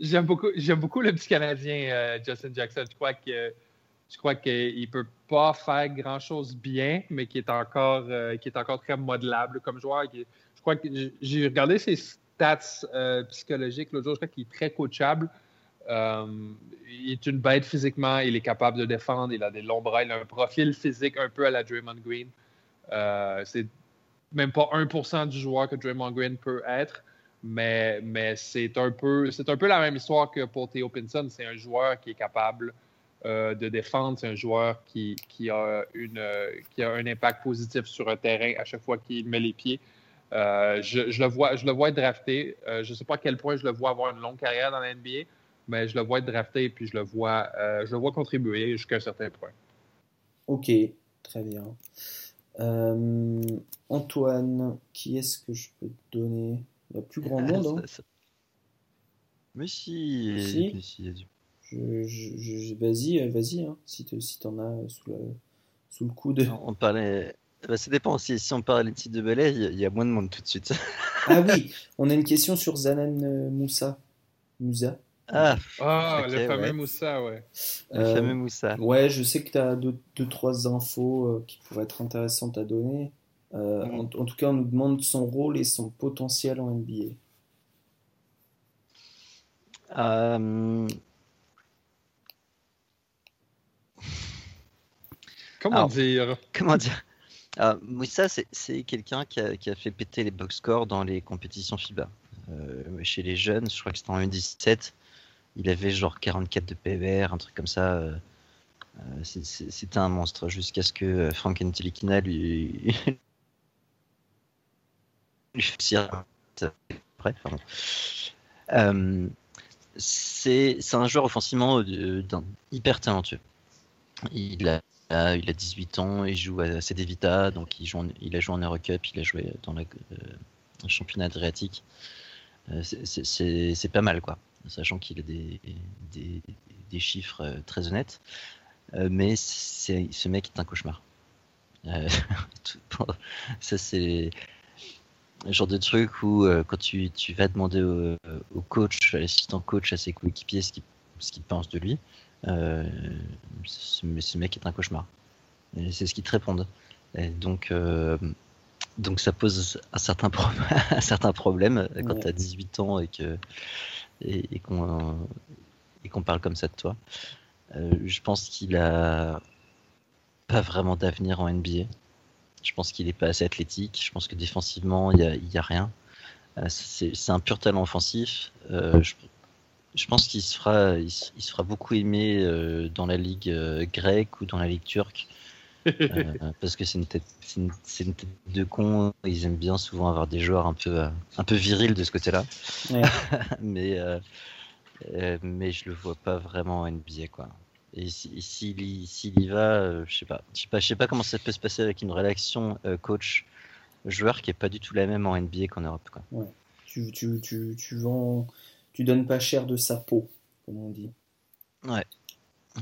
j'aime beaucoup, beaucoup le petit Canadien euh, Justin Jackson. Je crois que je crois qu'il peut pas faire grand chose bien, mais qui est encore, euh, qui est encore très modelable comme joueur. je crois que j'ai regardé ses stats psychologiques l'autre jour. Je crois qu'il est très coachable. il est une bête physiquement. Il est capable de défendre. Il a des longs bras. Il a un profil physique un peu à la Draymond Green. c'est même pas 1% du joueur que Draymond Green peut être. Mais, mais c'est un, peu, un peu la même histoire que pour Theo Pinson. C'est un joueur qui est capable euh, de défendre. C'est un joueur qui, qui, a une, qui a un impact positif sur un terrain à chaque fois qu'il met les pieds. Euh, je, je, le vois, je le vois être drafté. Euh, je ne sais pas à quel point je le vois avoir une longue carrière dans la NBA, mais je le vois être drafté et puis je le vois, je le vois contribuer jusqu'à un certain point. Ok, très bien. Antoine, qui est-ce que je peux te donner? Il y a plus grand monde. Hein. Mais si. si. vas-y, euh, vas-y, hein, si tu si en as sous, sous le coude. On parlait. Bah, ça dépend. Si, si on parle des de balai, il y, a moins de monde tout de suite. ah oui, on a une question sur Zanan euh, Moussa. Moussa. Ah, oh, le fameux Moussa, ouais. Le euh, fameux Moussa. Ouais, je sais que tu as deux, deux, trois infos qui pourraient être intéressantes à donner. Euh, en, tout cas, on nous demande son rôle et son potentiel en NBA. Euh, comment dire? Comment dire? Euh, Moussa, c'est quelqu'un qui a, fait péter les box scores dans les compétitions FIBA. chez les jeunes, je crois que c'était en U17, il avait genre 44 de PVR, un truc comme ça. c'était un monstre jusqu'à ce que Frank Ntilikina lui, [LAUGHS] euh, c'est un joueur offensivement euh, hyper talentueux. Il a, il a 18 ans, il joue à CD donc il, joue il a joué en Eurocup, il a joué dans le euh, championnat adriatique. c'est pas mal, quoi, sachant qu'il a des, des, chiffres très honnêtes. mais ce mec est un cauchemar. [LAUGHS] ça, c'est le genre de truc où euh, quand tu, tu, vas demander au, coach, à l'assistant coach, à ses coéquipiers ce qu'il pense de lui, euh, ce, mec est un cauchemar. C'est ce qu'ils te répondent. Donc, euh, donc ça pose un certain, [LAUGHS] problème quand tu as 18 ans et que et, et qu'on parle comme ça de toi. je pense qu'il a pas vraiment d'avenir en NBA. Je pense qu'il n'est pas assez athlétique. Je pense que défensivement, il n'y a, a, rien. Euh, c'est un pur talent offensif. Euh, je, pense qu'il se, fera, il, se fera beaucoup aimer euh, dans la ligue grecque ou dans la ligue turque. [LAUGHS] parce que c'est une, tête, une, une tête de con. Ils aiment bien souvent avoir des joueurs un peu, un peu virils de ce côté-là. [LAUGHS] mais, mais je le vois pas vraiment en NBA. Quoi. Et s'il y, va, euh, je sais pas. Je sais pas, je sais pas comment ça peut se passer avec une réaction euh, coach joueur qui est pas du tout la même en NBA qu'en Europe. Quoi. Ouais. Tu, tu, tu, tu vends, tu donnes pas cher de sa peau, comme on dit. Ouais,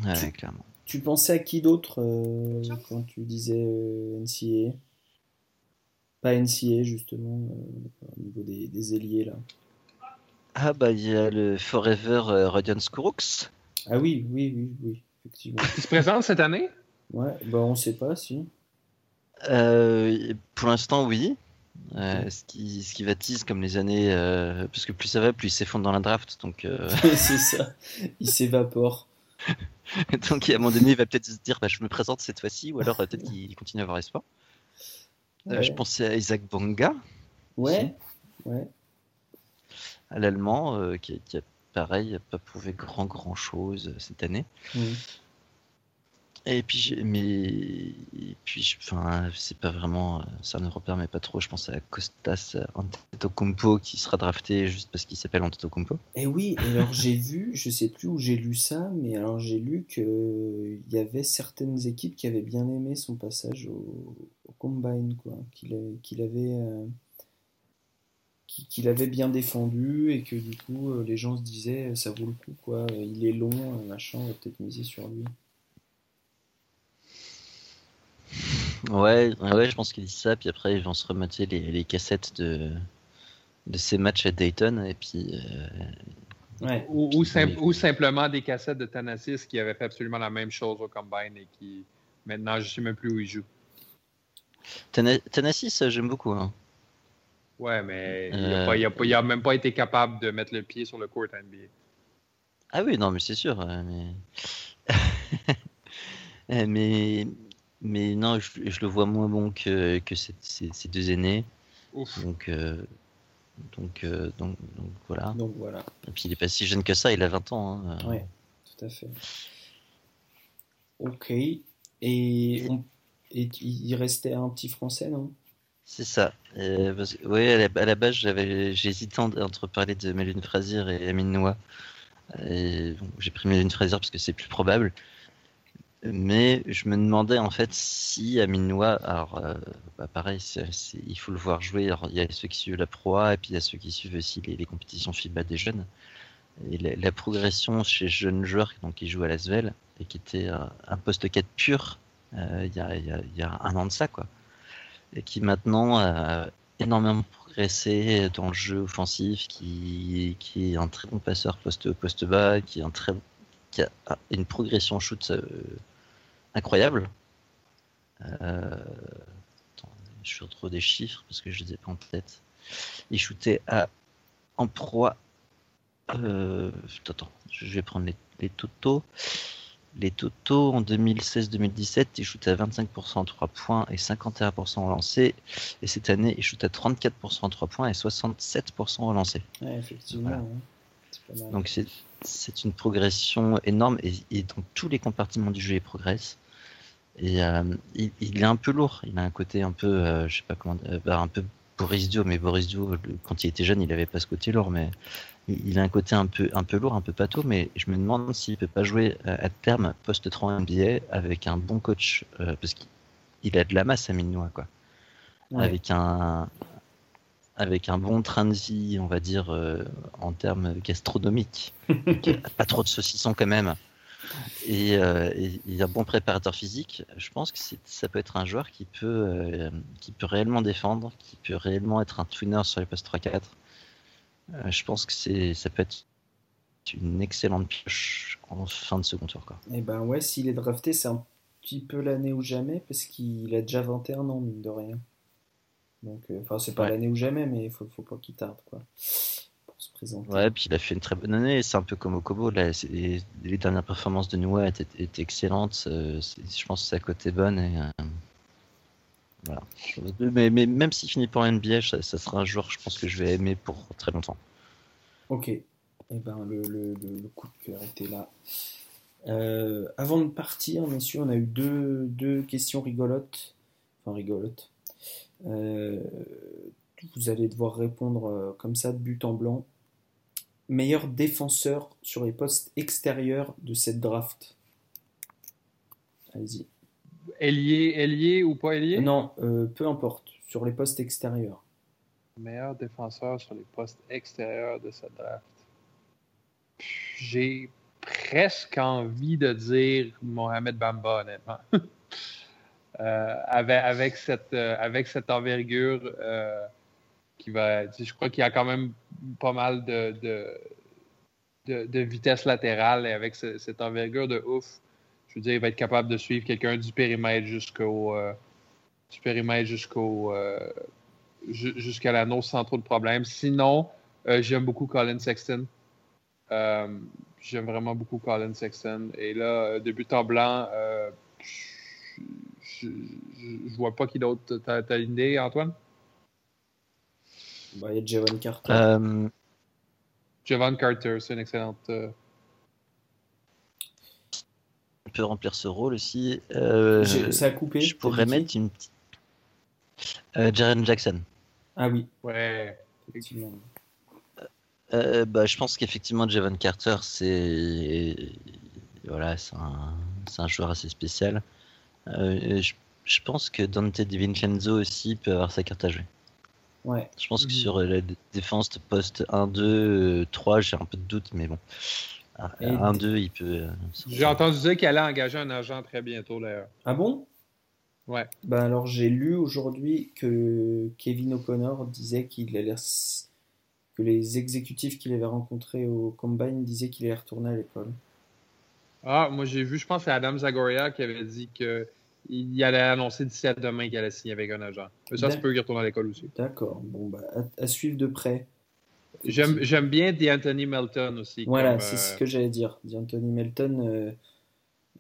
ouais clairement. Tu pensais à qui d'autre euh, quand tu disais NCA Pas NCA justement, au niveau des, des ailiers là. Ah bah il y a le Forever Radiant Skrooks. Ah oui, oui, oui, oui, effectivement. Il se présente cette année? Ouais, bah on sait pas si. Euh, pour l'instant, oui. Euh, ce, qui, ce qui va tease comme les années. euh, parce que plus ça va, plus il s'effondre dans la draft. Donc, euh, [LAUGHS] c'est ça, il s'évapore. [LAUGHS] donc à un moment donné, il va peut-être se dire bah, je me présente cette fois-ci. Ou alors peut-être qu'il continue à avoir espoir. Ouais. je pensais à Isaac Bonga, Ouais, ouais. à l'allemand, qui, qui a pareil, a pas prouvé grand grand chose cette année. Et puis, mais puis, enfin, c'est pas vraiment, ça ne repère mais pas trop. Je pense à Costas Antetokounmpo qui sera drafté juste parce qu'il s'appelle Antetokounmpo. Et oui, alors j'ai vu, je sais plus où j'ai lu ça, mais alors j'ai lu que il y avait certaines équipes qui avaient bien aimé son passage au, Combine, quoi, qu'il avait, euh, qu'il avait bien défendu et que du coup euh, les gens se disaient ça vaut le coup, quoi, il est long, euh, machin, on va peut-être miser sur lui. Ouais, ouais, ouais, je pense qu'il dit ça. Puis après, ils vont se remater les, les cassettes de de ces matchs à Dayton et puis euh, Ouais, Ou, ou, sim- Oui. ou simplement des cassettes de Thanasis qui avaient fait absolument la même chose au Combine et qui, maintenant, je sais même plus où il joue. Thanasis, euh, j'aime beaucoup. hein. Ouais, mais il Euh, a, pas- il a pas- il a même pas été capable de mettre le pied sur le court NBA. Ah oui, non, mais c'est sûr. euh, Mais... Euh, [LAUGHS] mais mais non, je, je le vois moins bon que que ces, ces- ces deux aînés. Ouf. Donc euh, donc, euh, donc donc voilà. donc voilà, Et puis il est pas si jeune que ça, il a 20 ans. hein, euh. ouais, tout à fait. Ok, et, on- et il restait un petit français, non? C'est ça. Euh, parce ouais, à la, à la base, en- entre parler de Melvin Frazier et Amin Noah. Bon, j'ai pris Melvin Frazier parce que c'est plus probable. Mais je me demandais en fait si Amin Noah, alors euh, bah, pareil, il faut le voir jouer. Il y a ceux qui suivent la Pro A et puis il y a ceux qui suivent aussi les, compétitions FIBA des jeunes. La, progression chez jeunes joueurs donc, qui jouent à l'Asvel et qui était un poste 4 pur euh, il y, a, un an de ça, quoi et qui maintenant a énormément progressé dans le jeu offensif, qui, est un très bon passeur poste poste bas, qui a une progression shoot euh, incroyable. Euh, attends, je suis trop des chiffres parce que je les ai pas en tête. Il shootait à en proie. Euh, attends, je vais prendre les, les totaux. Les totaux en 2016-2017, il shoot à 25% en 3 points et 51% en lancé. Et cette année, il shoot à 34% en 3 points et 67% en lancé. Ouais, effectivement, Voilà. Donc c'est c'est une progression énorme et, et dans tous les compartiments du jeu, il progresse. Et euh, il, il est un peu lourd. Il a un côté un peu, euh, je sais pas comment, euh, bah, un peu Boris Dio. Mais Boris Dio, quand il était jeune, il avait pas ce côté lourd. Mais il, il a un côté un peu, un peu lourd, un peu pâteau. Mais je me demande s'il peut pas jouer euh, à terme post 3 NBA avec un bon coach, euh, parce qu'il il a de la masse à Minois, quoi. Ouais. Avec un avec un bon train de vie, on va dire, euh, en termes gastronomiques. Donc, [LAUGHS] pas trop de saucissons quand même. Et, euh, et- et un bon préparateur physique, je pense que ça peut être un joueur qui peut, euh, qui peut réellement défendre, qui peut réellement être un twinner sur les postes 3-4. Euh, je pense que ça peut être une excellente pioche en fin de second tour. Quoi. Et ben ouais, s'il est drafté, c'est un petit peu l'année ou jamais, parce qu'il a déjà 21 ans, mine de rien. Donc, euh, enfin, c'est pas Ouais. l'année ou jamais, mais il faut, faut pas qu'il tarde, quoi, se présenter. Ouais, puis il a fait une très bonne année. C'est un peu comme Okobo. Là, c'est- les, les dernières performances de Noah étaient, étaient excellentes. Euh, c'est- je pense que sa cote est bonne. Et, euh, voilà. Mais, mais même s'il finit pour NBA, ça, ça sera un joueur, je pense que je vais aimer pour très longtemps. Ok. Et ben le, le, le, le coup de cœur était là. Euh, avant de partir, messieurs, on a eu deux, deux questions rigolotes. Enfin, rigolotes. Euh, vous allez devoir répondre euh, comme ça de but en blanc. Meilleur défenseur sur les postes extérieurs de cette draft. Allez-y. Ailier, ailier ou pas ailier? Non, euh, peu importe. Sur les postes extérieurs. Meilleur défenseur sur les postes extérieurs de cette draft. J'ai presque envie de dire Mohamed Bamba, honnêtement. [LAUGHS] Euh, avec, avec, cette, euh, avec cette envergure euh, Je crois qu'il y a quand même pas mal de, vitesse latérale et avec cette envergure de ouf, je veux dire, il va être capable de suivre quelqu'un du périmètre jusqu'au euh, du périmètre jusqu'au euh, jusqu'à l'anneau sans trop de problèmes. Sinon, euh, j'aime beaucoup Colin Sexton. j'aime vraiment beaucoup Colin Sexton. Et là, débutant blanc, je, je, vois pas qui d'autre. T'as, as une idée, Antoine? Bah, il y a Javon Carter. Javon Carter, c'est une excellente. Euh, Il peut remplir ce rôle aussi. Euh, ça a coupé. Je pourrais mettre une petite. Euh, Jaren Jackson. Ah oui. Ouais, effectivement. Euh, bah, je pense qu'effectivement, Javon Carter, c'est voilà, c'est un... un, joueur assez spécial. Euh, je... je, pense que Dante DiVincenzo aussi peut avoir sa carte à jouer. Je pense que mhm. sur la défense de poste 1, 2, 3, j'ai un peu de doute, mais bon. 1, 2, il peut. Euh, j'ai entendu dire qu'elle allait engager un agent très bientôt, d'ailleurs. Ah bon? Ouais. Ben alors, j'ai lu aujourd'hui que Kevin O'Connor disait qu'il allait. que les exécutifs qu'il avait rencontrés au Combine disaient qu'il allait retourner à l'école. Ah, moi j'ai vu, je pense, c'est Adam Zagoria qui avait dit que il allait annoncer d'ici à demain qu'il allait signer avec un agent. Mais ça, c'est peut y retourner à l'école aussi. D'accord. Bon, bah, à, suivre de près. J'aime bien D'Anthony Melton aussi. Voilà, c'est ce euh, que j'allais dire. D'Anthony Melton, euh,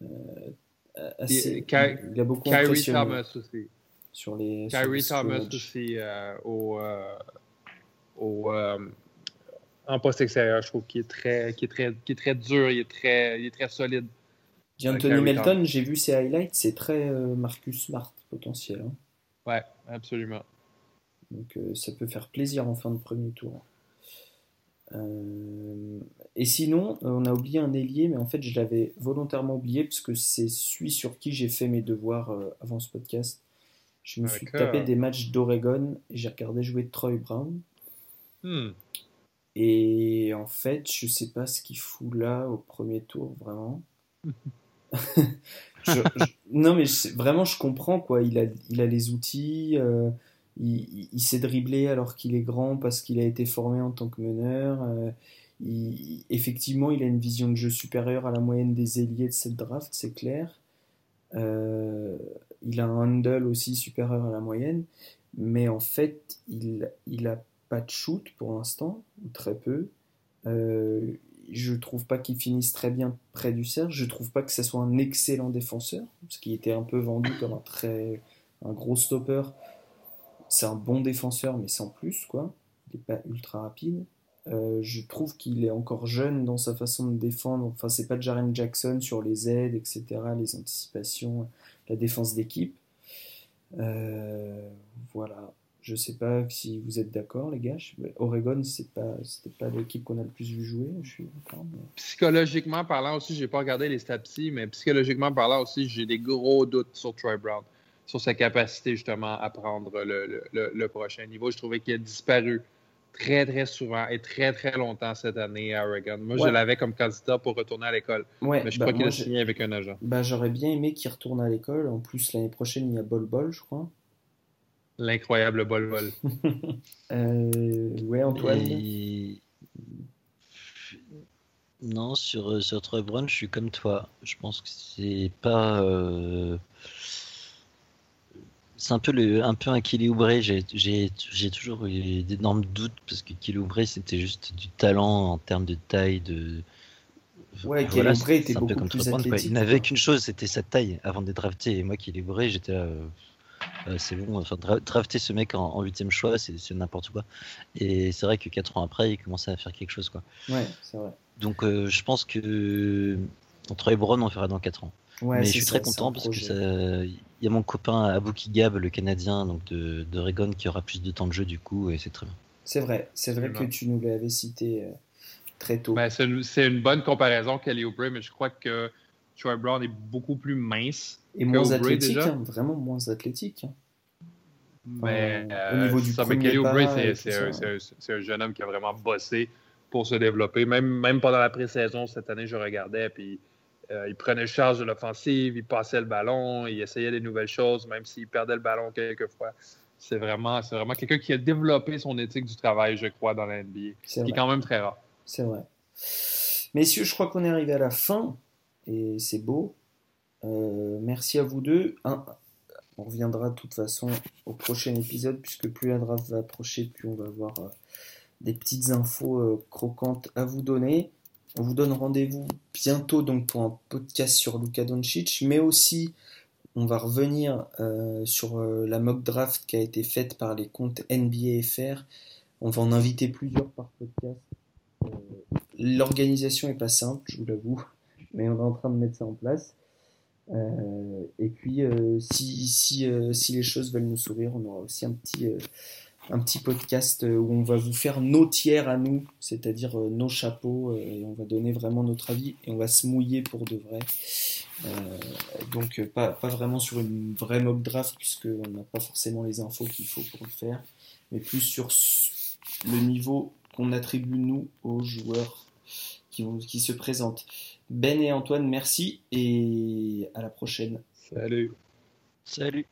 euh, assez, il, a beaucoup Kyrie Thomas aussi. Sur les, Kyrie Thomas aussi au, au en poste extérieur, je trouve qu'il est très, qui est très, qui est très dur, il est très, il est très solide. Anthony Melton, j'ai vu ses highlights, c'est très euh, Marcus Smart potentiel. Hein. Ouais, absolument. Donc euh, ça peut faire plaisir en fin de premier tour. Euh, et sinon, on a oublié un ailier, mais en fait je l'avais volontairement oublié parce que c'est celui sur qui j'ai fait mes devoirs avant ce podcast. Je me suis tapé des matchs d'Oregon et j'ai regardé jouer Troy Brown. Hmm. Et en fait, je sais pas ce qu'il fout là au premier tour, vraiment. [LAUGHS] non, mais vraiment, je comprends quoi. Il a, il a les outils. Euh, il, sait dribbler alors qu'il est grand parce qu'il a été formé en tant que meneur. Euh, effectivement, il a une vision de jeu supérieure à la moyenne des ailiers de cette draft, c'est clair. Euh, il a un handle aussi supérieur à la moyenne, mais en fait, il, il a pas de shoot pour l'instant, ou très peu je trouve pas qu'il finisse très bien près du cercle. Je trouve pas que ce soit un excellent défenseur, ce qui était un peu vendu comme un très un gros stopper. C'est un bon défenseur, mais sans plus, quoi. Il n'est pas ultra rapide. Euh, je trouve qu'il est encore jeune dans sa façon de défendre. Enfin, c'est pas Jaren Jackson sur les aides, etc., les anticipations, la défense d'équipe. Euh, voilà. Je sais pas si vous êtes d'accord, les gars. Oregon, c'est pas, c'était pas l'équipe qu'on a le plus vu jouer. Je suis Psychologiquement parlant aussi, j'ai pas regardé les stats mais psychologiquement parlant aussi, j'ai des gros doutes sur Troy Brown, sur sa capacité justement à prendre le, prochain niveau. Je trouvais qu'il a disparu très, très souvent et très, très longtemps cette année à Oregon. Moi, je l'avais comme candidat pour retourner à l'école. mais je crois qu'il a signé avec un agent. Ben, j'aurais bien aimé qu'il retourne à l'école. En plus, l'année prochaine, il y a Bol Bol, je crois. L'incroyable bol-bol. [LAUGHS] euh, ouais, Antoine. Non, sur, sur Troy Brown, je suis comme toi. Je pense que c'est pas. Euh, c'est un peu, le, un peu un Oubre. J'ai toujours eu d'énormes doutes parce que Oubre, c'était juste du talent en termes de taille. de Ouais, voilà, était beaucoup plus Il n'avait qu'une chose, c'était sa taille avant d'être drafté. Et moi, Oubre, j'étais là. Euh, c'est bon, enfin, drafter ce mec en huitième choix, c'est n'importe quoi. Et c'est vrai que 4 ans après, il commençait à faire quelque chose. Quoi. Ouais, c'est vrai. Donc euh, je pense que entre Ebron, on fera dans 4 ans. mais je suis très content parce que il y a mon copain Abouki Gab, le Canadien, donc de, de qui aura plus de temps de jeu du coup, et c'est très bien. C'est vrai, c'est vrai que tu nous l'avais cité euh, très tôt. Ben, c'est une, bonne comparaison, Kelly Oubre, mais je crois que Troy Brown est beaucoup plus mince. Et moins athlétique, hein, vraiment moins athlétique. Hein. Mais au niveau du ça, Oubre, c'est un, jeune homme qui a vraiment bossé pour se développer. Même, même pendant la pré-saison, cette année, je regardais, puis euh, il prenait charge de l'offensive, il passait le ballon, il essayait des nouvelles choses, même s'il perdait le ballon quelquefois. C'est vraiment, vraiment quelqu'un qui a développé son éthique du travail, je crois, dans la NBA. Ce qui est quand même très rare. C'est vrai. Messieurs, je crois qu'on est arrivé à la fin et c'est beau. Euh, merci à vous deux. on reviendra de toute façon au prochain épisode puisque plus la draft va approcher, plus on va avoir euh, des petites infos euh, croquantes à vous donner. On vous donne rendez-vous bientôt donc pour un podcast sur Luka Doncic, mais aussi on va revenir sur la mock draft qui a été faite par les comptes NBA FR. On va en inviter plusieurs par podcast. L'organisation est pas simple, je vous l'avoue, mais on est en train de mettre ça en place. Euh, et puis, euh, si, si, euh, si, les choses veulent nous sourire, on aura aussi un petit, un petit podcast où on va vous faire nos tiers à nous, c'est-à-dire nos chapeaux, et on va donner vraiment notre avis et on va se mouiller pour de vrai. donc, pas, pas, vraiment sur une vraie mock draft, puisqu'on n'a pas forcément les infos qu'il faut pour le faire, mais plus sur le niveau qu'on attribue nous aux joueurs qui, qui se présentent. Ben et Antoine, merci et à la prochaine. Salut. Salut.